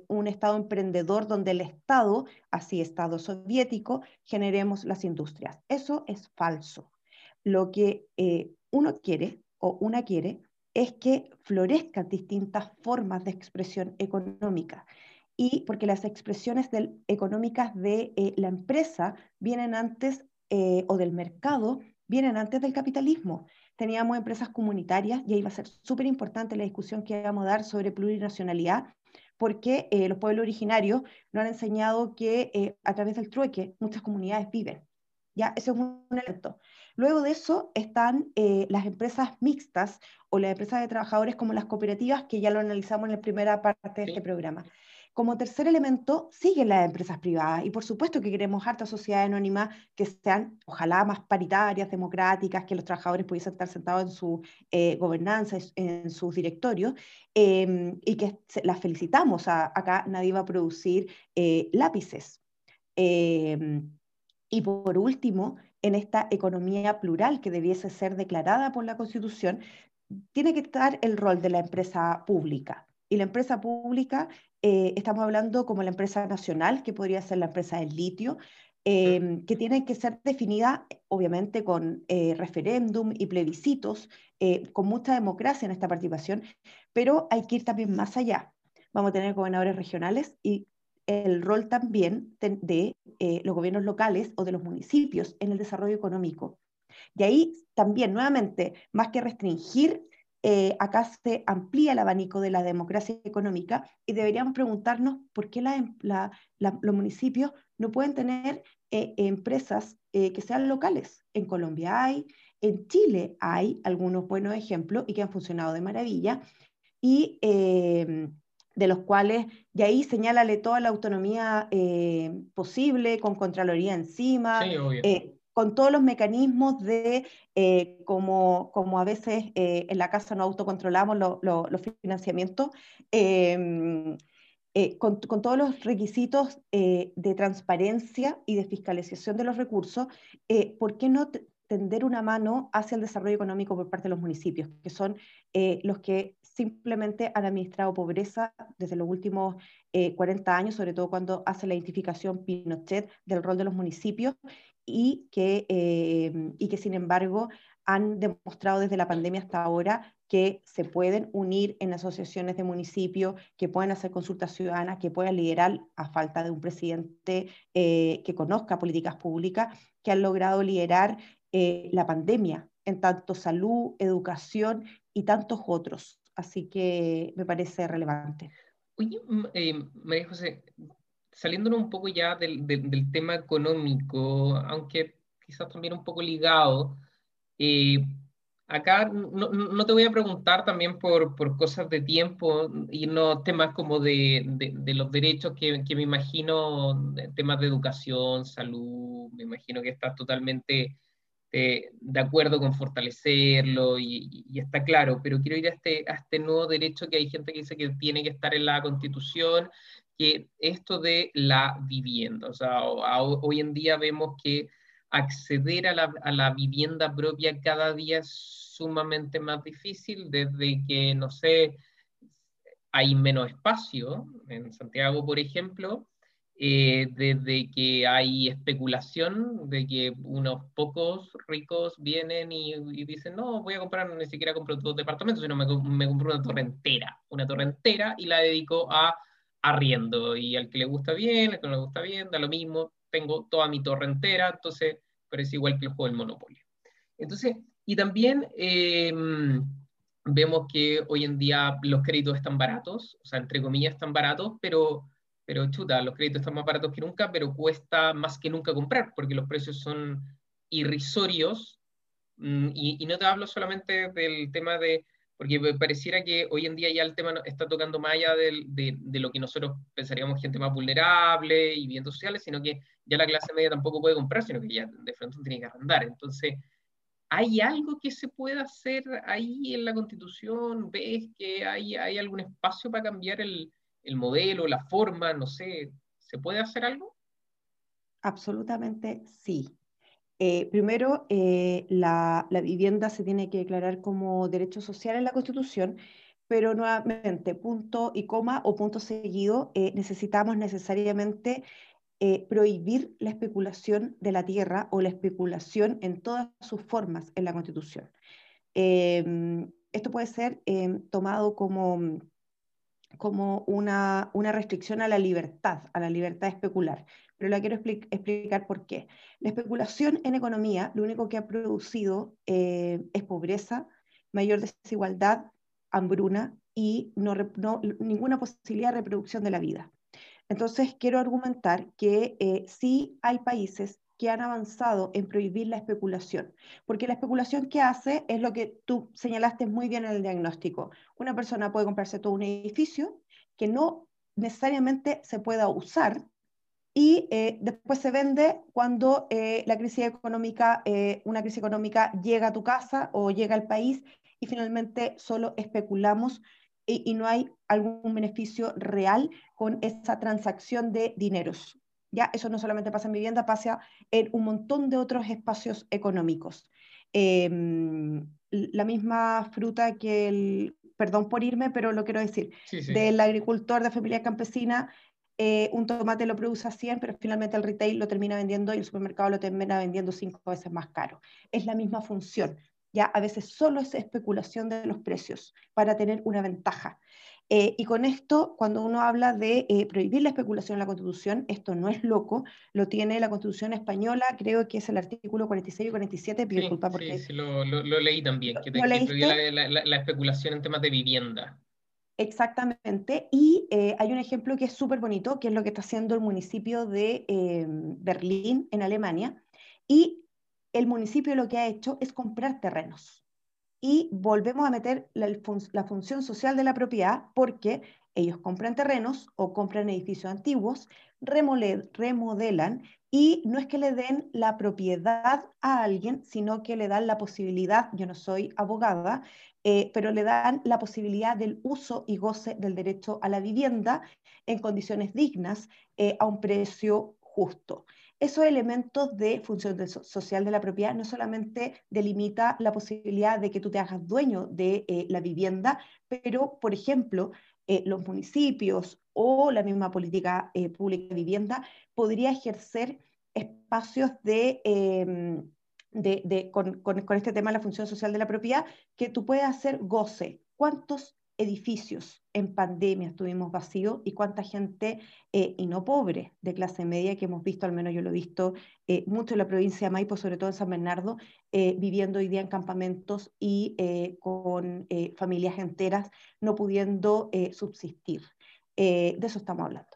un Estado emprendedor donde el Estado, así Estado soviético, generemos las industrias. Eso es falso. Lo que uno quiere o una quiere es que florezcan distintas formas de expresión económica. Y porque las expresiones económicas de eh, la empresa vienen antes, eh, o del mercado, vienen antes del capitalismo. Teníamos empresas comunitarias y ahí va a ser súper importante la discusión que vamos a dar sobre plurinacionalidad, porque eh, los pueblos originarios nos han enseñado que a través del trueque muchas comunidades viven. ¿ya? Ese es un elemento. Luego de eso están eh, las empresas mixtas o las empresas de trabajadores como las cooperativas, que ya lo analizamos en la primera parte de este programa. Como tercer elemento, siguen las empresas privadas y por supuesto que queremos harta sociedades anónimas que sean, ojalá, más paritarias, democráticas, que los trabajadores pudiesen estar sentados en su eh, gobernanza, en sus directorios em, y que las felicitamos. acá nadie va a producir eh, lápices. Em, Y por último, en esta economía plural que debiese ser declarada por la Constitución, tiene que estar el rol de la empresa pública. Y la empresa pública, eh, estamos hablando como la empresa nacional, que podría ser la empresa del litio, em, que tiene que ser definida, obviamente, con eh, referéndum y plebiscitos, eh, con mucha democracia en esta participación, pero hay que ir también más allá. Vamos a tener gobernadores regionales y el rol también de, los gobiernos locales o de los municipios en el desarrollo económico. Y ahí también, nuevamente, más que restringir, eh, acá se amplía el abanico de la democracia económica y deberíamos preguntarnos por qué em, los municipios no pueden tener eh, empresas eh, que sean locales. En Colombia hay, en Chile hay algunos buenos ejemplos y que han funcionado de maravilla y de los cuales, y ahí señálale toda la autonomía posible, con Contraloría encima, sí, con todos los mecanismos de, eh, como, como, a veces eh, en la casa no autocontrolamos los financiamientos, em, eh, con, con, todos los requisitos de transparencia y de fiscalización de los recursos, ¿por qué no tender una mano hacia el desarrollo económico por parte de los municipios, que son los que simplemente han administrado pobreza desde los últimos 40 años, sobre todo cuando hace la identificación Pinochet del rol de los municipios y que, eh, y que sin embargo han demostrado desde la pandemia hasta ahora que se pueden unir en asociaciones de municipios, que pueden hacer consultas ciudadanas, que pueden liderar a falta de un presidente eh, que conozca políticas públicas, que han logrado liderar eh, la pandemia en tanto salud, educación y tantos otros. Así que me parece relevante. Oye, María José, saliéndonos un poco ya del, del, tema económico, aunque quizás también un poco ligado, eh, acá no, no, te voy a preguntar también por, por, cosas de tiempo y no temas como de, de, los derechos que, que, me imagino, temas de educación, salud, me imagino que estás totalmente eh, de acuerdo con fortalecerlo y, y, está claro, pero quiero ir a este, a este nuevo derecho que hay gente que dice que tiene que estar en la Constitución que esto de la vivienda, o sea, hoy en día vemos que acceder a la, a la, vivienda propia cada día es sumamente más difícil desde que, no sé, hay menos espacio, en Santiago, por ejemplo, eh, desde que hay especulación, de que unos pocos ricos vienen y, dicen, no, voy a comprar, ni siquiera compro dos departamentos, sino me, me compro una torre entera, una torre entera y la dedico a arriendo y al que le gusta bien, al que no le gusta bien, da lo mismo, tengo toda mi torre entera, entonces, pero es igual que el juego del Monopoly. Entonces, y también em, vemos que hoy en día los créditos están baratos, o sea, entre comillas están baratos, pero, pero chuta, los créditos están más baratos que nunca, pero cuesta más que nunca comprar, porque los precios son irrisorios, mm, y, no te hablo solamente del tema de porque pareciera que hoy en día ya el tema está tocando más allá de, lo que nosotros pensaríamos gente más vulnerable y bien sociales, sino que ya la clase media tampoco puede comprar, sino que ya de frente tiene que arrendar. Entonces, ¿hay algo que se pueda hacer ahí en la Constitución? ¿Ves que hay, hay algún espacio para cambiar el, el modelo, la forma? No sé, ¿se puede hacer algo? Absolutamente sí. Eh, primero, eh, la, vivienda se tiene que declarar como derecho social en la Constitución, pero nuevamente, punto y coma o punto seguido, eh, necesitamos necesariamente prohibir la especulación de la tierra o la especulación en todas sus formas en la Constitución. Em, esto puede ser em, tomado como, como una, una restricción a la libertad, a la libertad de especular pero la quiero explicar por qué. La especulación en economía lo único que ha producido eh, es pobreza, mayor desigualdad, hambruna y no, ninguna posibilidad de reproducción de la vida. Entonces, quiero argumentar que eh, sí hay países que han avanzado en prohibir la especulación, porque la especulación que hace es lo que tú señalaste muy bien en el diagnóstico. Una persona puede comprarse todo un edificio que no necesariamente se pueda usar y eh, después se vende cuando eh, la crisis económica, eh, una crisis económica llega a tu casa o llega al país y finalmente solo especulamos y, y, no hay algún beneficio real con esa transacción de dineros. Ya, eso no solamente pasa en vivienda, pasa en un montón de otros espacios económicos. Em, la misma fruta que el, perdón por irme, pero lo quiero decir, del agricultor de familia campesina, eh, un tomate lo produce a 100, pero finalmente el retail lo termina vendiendo y el supermercado lo termina vendiendo cinco veces más caro. Es la misma función. Ya a veces solo es especulación de los precios para tener una ventaja. Eh, y con esto, cuando uno habla de eh, prohibir la especulación en la Constitución, esto no es loco, lo tiene la Constitución española, creo que es el artículo 46 y 47, pido sí, porque... Sí, sí lo, leí también, que, la, especulación en temas de vivienda. Exactamente, y eh, hay un ejemplo que es súper bonito, que es lo que está haciendo el municipio de Berlín, en Alemania, y el municipio lo que ha hecho es comprar terrenos y volvemos a meter la, función social de la propiedad porque ellos compran terrenos o compran edificios antiguos, remodelan y no es que le den la propiedad a alguien, sino que le dan la posibilidad, yo no soy abogada, eh, pero le dan la posibilidad del uso y goce del derecho a la vivienda en condiciones dignas eh, a un precio justo esos elementos de función social de la propiedad no solamente delimita la posibilidad de que tú te hagas dueño de eh, la vivienda, pero, por ejemplo, eh, los municipios o la misma política eh, pública de vivienda podría ejercer espacios de, em, con, este tema de la función social de la propiedad que tú puedes hacer goce. ¿Cuántos edificios en pandemia estuvimos vacíos y cuánta gente, eh, y no pobre, de clase media, que hemos visto, al menos yo lo he visto eh, mucho en la provincia de Maipo, sobre todo en San Bernardo, eh, viviendo hoy día en campamentos y con familias enteras no pudiendo subsistir. de eso estamos hablando.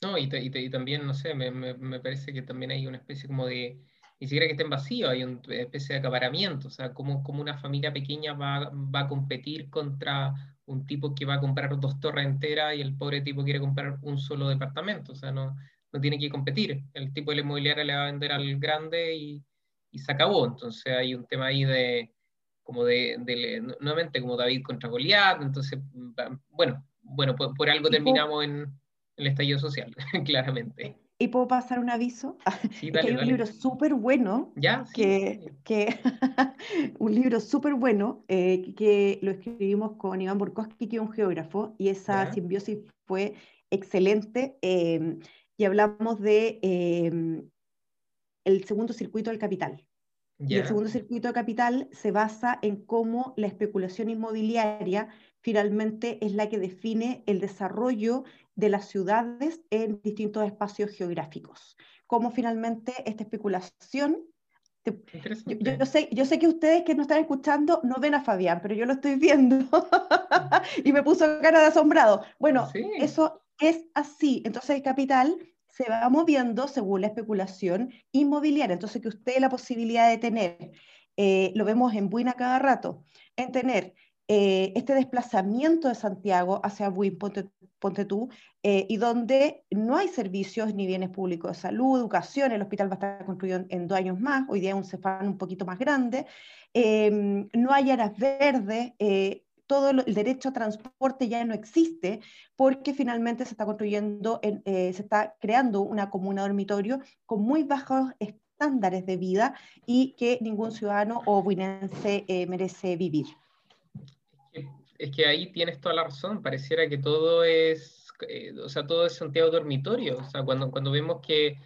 No, y, también, no sé, me, me, me, parece que también hay una especie como de, ni siquiera que estén vacíos, hay una especie de acaparamiento, o sea, como, como una familia pequeña va, va a competir contra un tipo que va a comprar dos torres enteras y el pobre tipo quiere comprar un solo departamento, o sea, no, no tiene que competir. El tipo de la inmobiliaria le va a vender al grande y, y se acabó. Entonces hay un tema ahí de, como de, nuevamente, como David contra Goliat, entonces, bueno, bueno, por, algo terminamos en, en el estallido social, claramente. ¿Y puedo pasar un aviso? Sí, hay un libro súper bueno, ¿Ya? que, que un libro súper bueno, eh, que lo escribimos con Iván Burkowski, que es un geógrafo, y esa simbiosis fue excelente. Em, y hablamos de em, el segundo circuito del capital. Y el segundo circuito de capital se basa en cómo la especulación inmobiliaria finalmente es la que define el desarrollo de las ciudades en distintos espacios geográficos. Cómo finalmente esta especulación... Yo, sé, yo sé que ustedes que nos están escuchando no ven a Fabián, pero yo lo estoy viendo y me puso cara de asombrado. Bueno, eso es así. Entonces el capital se va moviendo según la especulación inmobiliaria. Entonces que usted la posibilidad de tener, eh, lo vemos en Buina cada rato, en tener eh, este desplazamiento de Santiago hacia Buin, Ponte, tú, eh, y donde no hay servicios ni bienes públicos de salud, educación, el hospital va a estar construido en, dos años más, hoy día es un Cefán un poquito más grande, em, no hay áreas verdes, eh, todo el derecho a transporte ya no existe porque finalmente se está construyendo, se está creando una comuna dormitorio con muy bajos estándares de vida y que ningún ciudadano o buinense merece vivir es que ahí tienes toda la razón, pareciera que todo es, eh, o sea, todo es Santiago dormitorio, o sea, cuando, cuando vemos que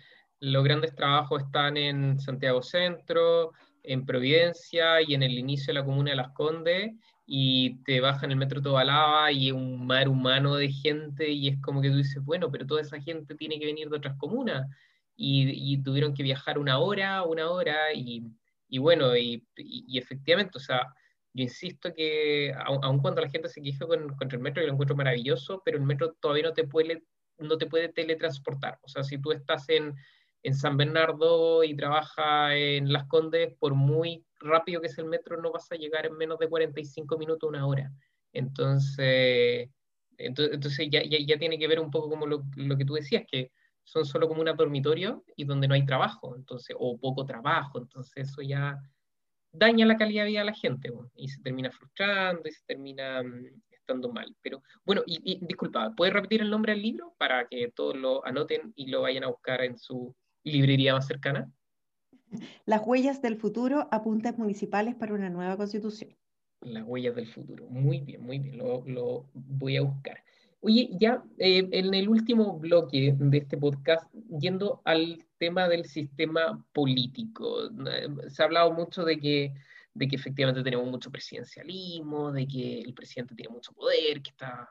los grandes trabajos están en Santiago Centro, en Providencia y en el inicio de la comuna de Las Condes, y te bajan el metro Tobalaba y un mar humano de gente, y es como que tú dices, bueno, pero toda esa gente tiene que venir de otras comunas, y, y tuvieron que viajar una hora, una hora, y, y bueno, y, y, efectivamente, o sea, yo insisto que, aun, cuando la gente se queja con, contra el metro, yo lo encuentro maravilloso, pero el metro todavía no te puede, no te puede teletransportar. O sea, si tú estás en, en San Bernardo y trabajas en Las Condes, por muy rápido que es el metro, no vas a llegar en menos de 45 minutos, una hora. Entonces, entonces, ya, ya, ya, tiene que ver un poco como lo, lo, que tú decías, que son solo como un dormitorio y donde no hay trabajo, entonces, o poco trabajo, entonces eso ya daña la calidad de vida de la gente y se termina frustrando y se termina mm, estando mal. Pero bueno, y, disculpa, ¿puedes repetir el nombre del libro para que todos lo anoten y lo vayan a buscar en su librería más cercana? Las huellas del futuro, apuntes municipales para una nueva constitución. Las huellas del futuro. Muy bien, muy bien, lo, lo voy a buscar. Oye, ya eh, en el último bloque de este podcast, yendo al tema del sistema político, eh, se ha hablado mucho de que, de que efectivamente tenemos mucho presidencialismo, de que el presidente tiene mucho poder, que está...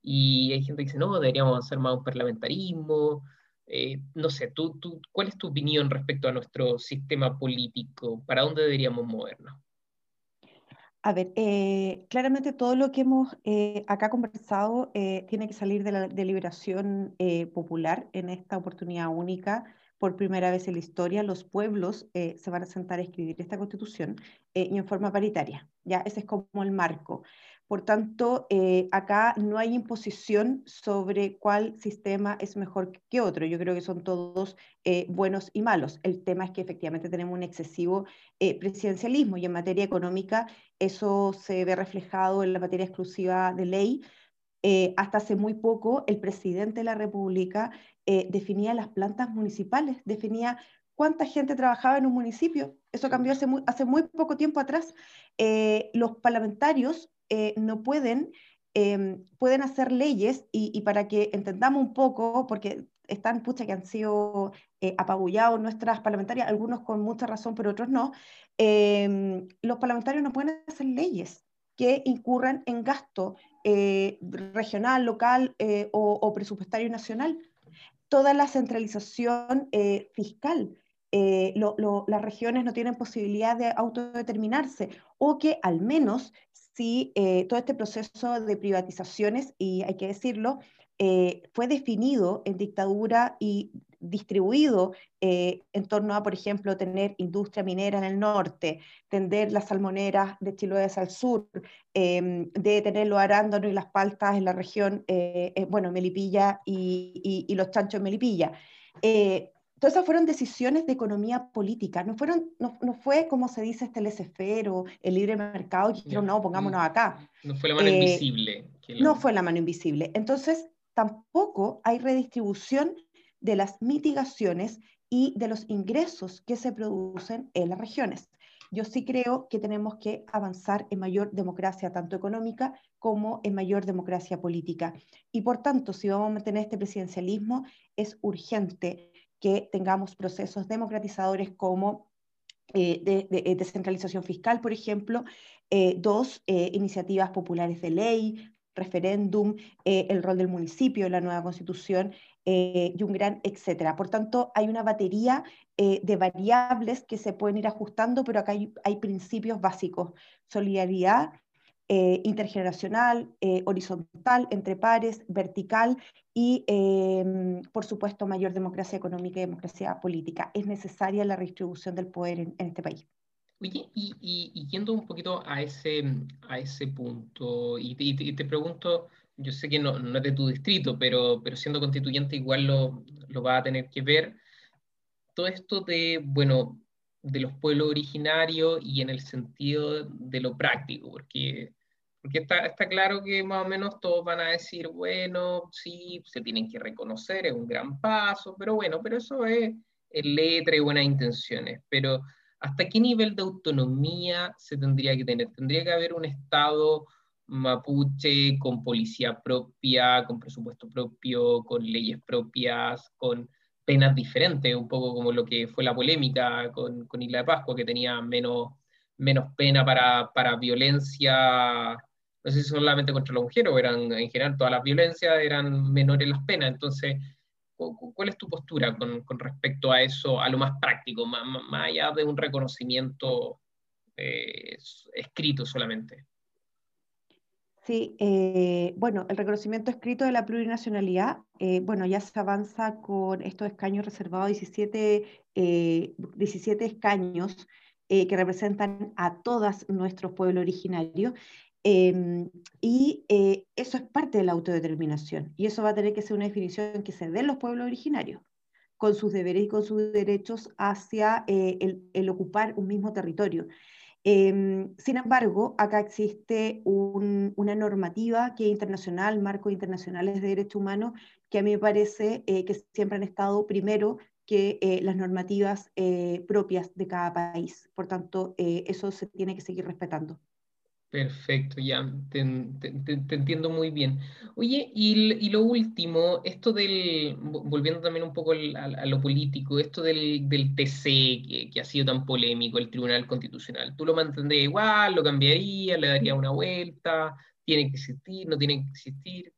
Y hay gente que dice, no, deberíamos hacer más un parlamentarismo. Eh, no sé, tú, tú, ¿cuál es tu opinión respecto a nuestro sistema político? ¿Para dónde deberíamos movernos? A ver, eh, claramente todo lo que hemos eh, acá conversado eh, tiene que salir de la deliberación popular en esta oportunidad única. Por primera vez en la historia, los pueblos se van a sentar a escribir esta constitución y en forma paritaria. Ya, ese es como el marco. Por tanto, eh, acá no hay imposición sobre cuál sistema es mejor que otro. Yo creo que son todos eh, buenos y malos. El tema es que efectivamente tenemos un excesivo eh, presidencialismo y en materia económica eso se ve reflejado en la materia exclusiva de ley. hasta hace muy poco el presidente de la República definía las plantas municipales, definía cuánta gente trabajaba en un municipio. Eso cambió hace muy, hace muy poco tiempo atrás. los parlamentarios eh, no pueden, em, pueden hacer leyes y, para que entendamos un poco, porque están, pucha, que han sido eh, apabullados nuestras parlamentarias, algunos con mucha razón, pero otros no, em, los parlamentarios no pueden hacer leyes que incurran en gasto eh, regional, local o, presupuestario nacional. Toda la centralización fiscal. Las regiones no tienen posibilidad de autodeterminarse o que al menos si eh, todo este proceso de privatizaciones, y hay que decirlo, eh, fue definido en dictadura y distribuido eh, en torno a, por ejemplo, tener industria minera en el norte, tender las salmoneras de Chiloé al sur, em, de tener los arándanos y las paltas en la región, bueno, Melipilla y, y, los chanchos en Melipilla. Todas esas fueron decisiones de economía política, no, fueron, no, no fue como se dice este laissez o el libre mercado, y dijeron, no, pongámonos acá. No fue la mano eh, invisible. No fue la mano invisible. Entonces, tampoco hay redistribución de las mitigaciones y de los ingresos que se producen en las regiones. Yo sí creo que tenemos que avanzar en mayor democracia, tanto económica como en mayor democracia política. Y por tanto, si vamos a mantener este presidencialismo, es urgente que tengamos procesos democratizadores como eh, de, eh, descentralización fiscal, por ejemplo, eh, dos, iniciativas populares de ley, referéndum, el rol del municipio la nueva constitución y un gran etcétera. Por tanto, hay una batería de variables que se pueden ir ajustando, pero acá hay, hay principios básicos, solidaridad, eh, intergeneracional, eh, horizontal, entre pares, vertical y, em, por supuesto, mayor democracia económica y democracia política. Es necesaria la redistribución del poder en, este país. Oye, y, yendo un poquito a ese, a ese punto, y te, pregunto, yo sé que no, no, es de tu distrito, pero, pero siendo constituyente igual lo, lo va a tener que ver. Todo esto de, bueno, de los pueblos originarios y en el sentido de lo práctico, porque porque está, está claro que más o menos todos van a decir, bueno, sí, se tienen que reconocer, es un gran paso, pero bueno, pero eso es, letra y buenas intenciones. Pero ¿hasta qué nivel de autonomía se tendría que tener? ¿Tendría que haber un Estado mapuche con policía propia, con presupuesto propio, con leyes propias, con penas diferentes, un poco como lo que fue la polémica con, Isla de Pascua, que tenía menos, menos pena para, para violencia no sé si solamente contra los mujeres eran en general todas las violencias, eran menores las penas. Entonces, ¿cuál es tu postura con, respecto a eso, a lo más práctico, más, más allá de un reconocimiento eh, escrito solamente? Sí, eh, bueno, el reconocimiento escrito de la plurinacionalidad, eh, bueno, ya se avanza con estos escaños reservados, 17, 17 escaños que representan a todos nuestros pueblos originarios, Em, y eh, eso es parte de la autodeterminación. Y eso va a tener que ser una definición que se dé en los pueblos originarios, con sus deberes y con sus derechos hacia eh, el, ocupar un mismo territorio. Em, sin embargo, acá existe una normativa que es internacional, marcos internacionales de derechos humanos, que a mí me parece eh, que siempre han estado primero que eh, las normativas eh, propias de cada país. Por tanto, eso se tiene que seguir respetando. Perfecto, ya te, entiendo muy bien. Oye, y, lo último, esto del, volviendo también un poco a, lo político, esto del, TC que, ha sido tan polémico, el Tribunal Constitucional, ¿tú lo mantendrías igual, lo cambiarías, le daría una vuelta, tiene que existir, no tiene que existir?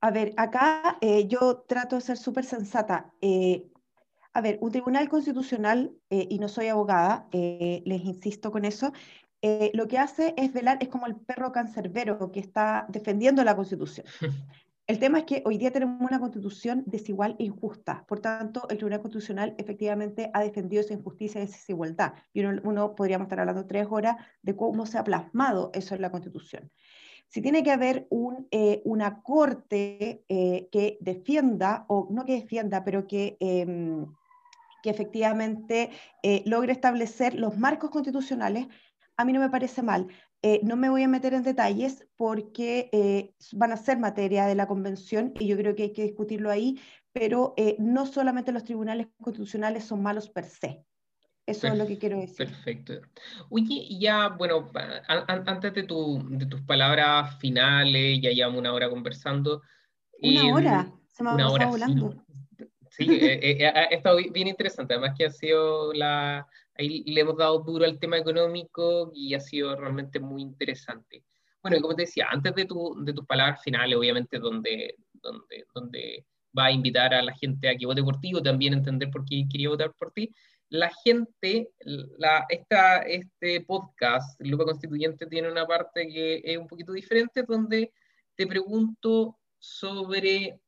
A ver, acá eh, yo trato de ser súper sensata. Eh, a ver, un tribunal constitucional, eh, y no soy abogada, les insisto con eso, eh, lo que hace es velar, es como el perro cancerbero que está defendiendo la constitución. El tema es que hoy día tenemos una constitución desigual e injusta. Por tanto, el Tribunal Constitucional efectivamente ha defendido esa injusticia y esa desigualdad. Y uno, podríamos estar hablando tres horas de cómo se ha plasmado eso en la constitución. Si tiene que haber un, eh, una corte eh, que defienda, o no que defienda, pero que em, que efectivamente logre establecer los marcos constitucionales a mí no me parece mal. Eh, no me voy a meter en detalles porque eh, van a ser materia de la convención y yo creo que hay que discutirlo ahí, pero eh, no solamente los tribunales constitucionales son malos per se. Eso es lo que quiero decir. Perfecto. Oye, ya, bueno, antes de, de, tus palabras finales, ya llevamos una hora conversando. Una hora, se me ha volando. Sí, ha estado bien interesante, además que ha sido la, ahí le hemos dado duro al tema económico y ha sido realmente muy interesante. Bueno, y como te decía, antes de, tu, de tus palabras finales, obviamente, donde, donde, donde va a invitar a la gente a que vote por ti o también entender por qué quería votar por ti, la gente, la, esta, este podcast, Lupa Constituyente, tiene una parte que es un poquito diferente, donde te pregunto sobre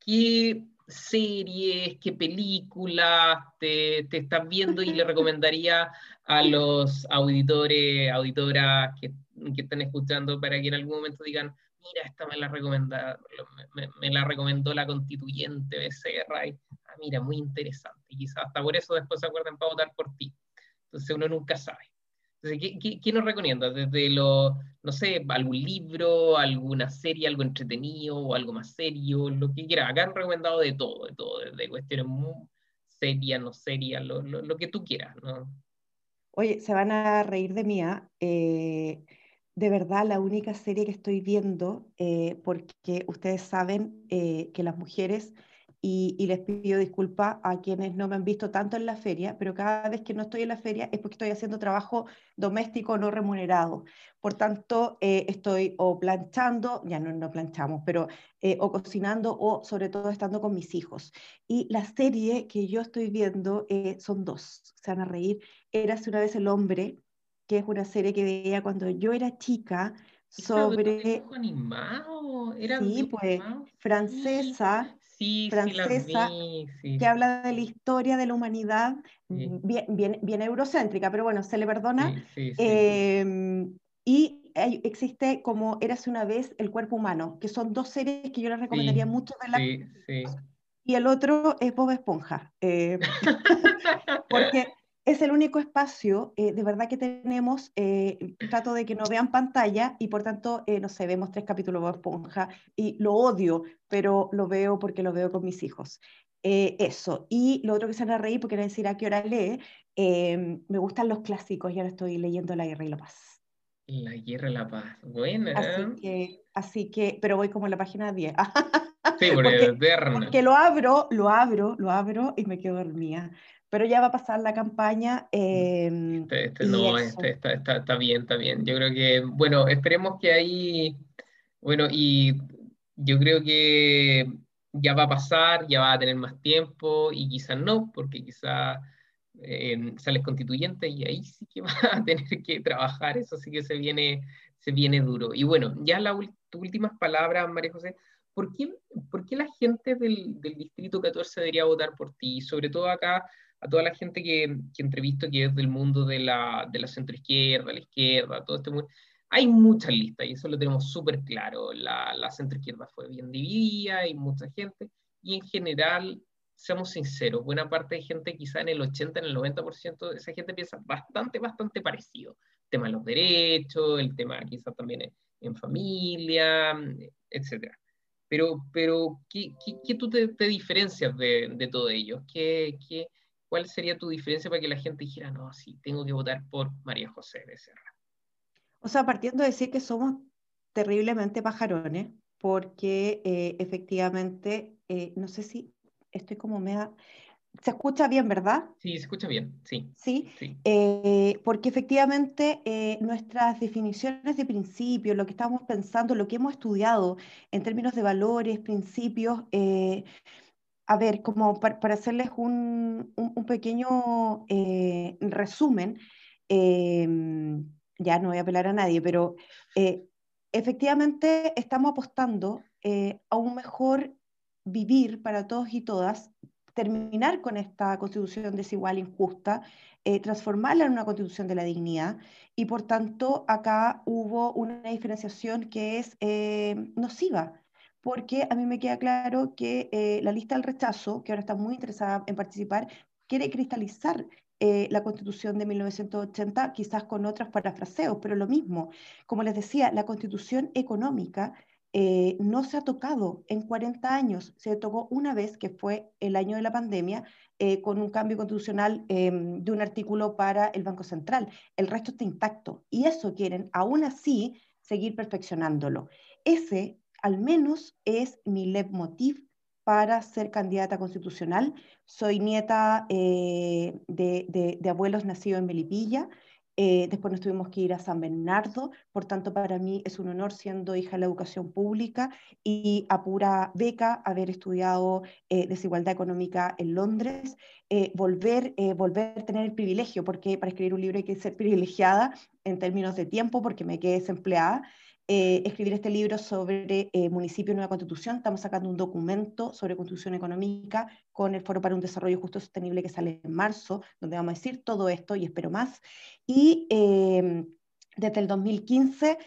qué series, qué películas te, te estás viendo y le recomendaría a los auditores, auditoras que, que, están escuchando para que en algún momento digan, mira, esta me la, recomenda, me, la recomendó la constituyente Becerra, y, ah, mira, muy interesante, y quizás hasta por eso después se acuerden para votar por ti. Entonces uno nunca sabe. ¿Qué, nos recomienda? Desde lo, no sé, algún libro, alguna serie, algo entretenido o algo más serio, lo que quiera. Acá han recomendado de todo, de todo, desde cuestiones muy serias, no serias, lo, lo, que tú quieras, ¿no? Oye, se van a reír de mí, ¿ah? eh, de verdad, la única serie que estoy viendo, eh, porque ustedes saben eh, que las mujeres y, les pido disculpas a quienes no me han visto tanto en la feria, pero cada vez que no estoy en la feria es porque estoy haciendo trabajo doméstico no remunerado. Por tanto, eh, estoy o planchando, ya no, no planchamos, pero eh, o cocinando o sobre todo estando con mis hijos. Y la serie que yo estoy viendo eh, son dos, se van a reír. Érase una vez el hombre, que es una serie que veía cuando yo era chica sobre... animado? ¿Era sí, pues, francesa francesa que habla de la historia de la humanidad, bien, bien, bien, eurocéntrica, pero bueno, se le perdona. Em, y existe como Érase una vez el cuerpo humano, que son dos series que yo les recomendaría mucho verla. Y el otro es Bob Esponja. Eh, porque es el único espacio eh, de verdad que tenemos, eh, trato de que no vean pantalla y por tanto, eh, no sé, vemos tres capítulos de Esponja y lo odio, pero lo veo porque lo veo con mis hijos. eso, y lo otro que se van a reír porque van a decir a qué hora lee, me gustan los clásicos y ahora estoy leyendo La Guerra y la Paz. La Guerra y la Paz, buena. Así que, así que pero voy como en la página 10. sí, porque, porque lo abro, lo abro, lo abro y me quedo dormida pero ya va a pasar la campaña. Em, este, este no, este, está, está, está, bien, está bien. Yo creo que, bueno, esperemos que ahí, bueno, y yo creo que ya va a pasar, ya va a tener más tiempo y quizás no, porque quizás eh, sales constituyente y ahí sí que va a tener que trabajar, eso sí que se viene, se viene duro. Y bueno, ya las últimas palabras, María José, ¿por qué, ¿por qué la gente del, del, Distrito 14 debería votar por ti? Sobre todo acá a toda la gente que, que entrevisto que es del mundo de la, de la centroizquierda, la izquierda, todo este mundo. Hay muchas listas y eso lo tenemos súper claro. La, la centroizquierda fue bien dividida, hay mucha gente y en general seamos sinceros, buena parte de gente, quizá en el 80, en el 90%, esa gente piensa bastante, bastante parecido. El tema de los derechos, el tema quizás también en, familia, etc. Pero, pero ¿qué, qué, tú te, diferencias de, de, todo ello? ¿Qué, qué, cuál sería tu diferencia para que la gente dijera, no, sí, tengo que votar por María José Becerra? O sea, partiendo de decir que somos terriblemente pajarones, porque eh, efectivamente, eh, no sé si estoy como mea... Se escucha bien, ¿verdad? Sí, se escucha bien, sí. Sí, eh, porque efectivamente nuestras definiciones de principios, lo que estamos pensando, lo que hemos estudiado en términos de valores, principios, a ver, como para, hacerles un, un, pequeño resumen, ya no voy a apelar a nadie, pero efectivamente estamos apostando eh, a un mejor vivir para todos y todas, terminar con esta constitución desigual, injusta, eh, transformarla en una constitución de la dignidad y por tanto acá hubo una diferenciación que es eh, nociva, porque a mí me queda claro que la lista del rechazo, que ahora está muy interesada en participar, quiere cristalizar eh, la constitución de 1980, quizás con otros parafraseos, pero lo mismo. Como les decía, la constitución económica eh, no se ha tocado en 40 años, se tocó una vez, que fue el año de la pandemia, eh, con un cambio constitucional em, de un artículo para el Banco Central. El resto está intacto y eso quieren, aún así, seguir perfeccionándolo. Ese, al menos, es mi leitmotiv para ser candidata constitucional. Soy nieta eh, de, abuelos nacidos en Melipilla. Eh, después nos tuvimos que ir a San Bernardo, por tanto para mí es un honor siendo hija de la educación pública y a pura beca haber estudiado eh, desigualdad económica en Londres, volver, volver a tener el privilegio, porque para escribir un libro hay que ser privilegiada en términos de tiempo porque me quedé desempleada, eh, escribir este libro sobre eh, Municipio Nueva Constitución. Estamos sacando un documento sobre constitución económica con el Foro para un Desarrollo Justo y Sostenible que sale en marzo, donde vamos a decir todo esto y espero más. Y em, desde el 2015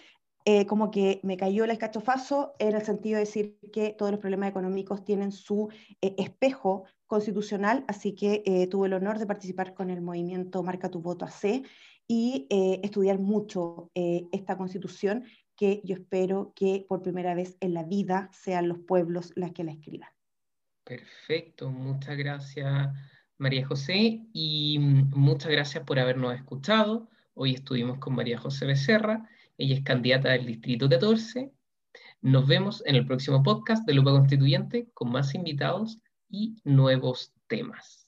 eh, como que me cayó el escachofazo en el sentido de decir que todos los problemas económicos tienen su espejo constitucional, así que tuve el honor de participar con el movimiento Marca tu voto AC y estudiar mucho esta constitución que yo espero que por primera vez en la vida sean los pueblos las que la escriban. Perfecto, muchas gracias María José y muchas gracias por habernos escuchado. Hoy estuvimos con María José Becerra, ella es candidata del Distrito 14. Nos vemos en el próximo podcast de Lupa Constituyente con más invitados y nuevos temas.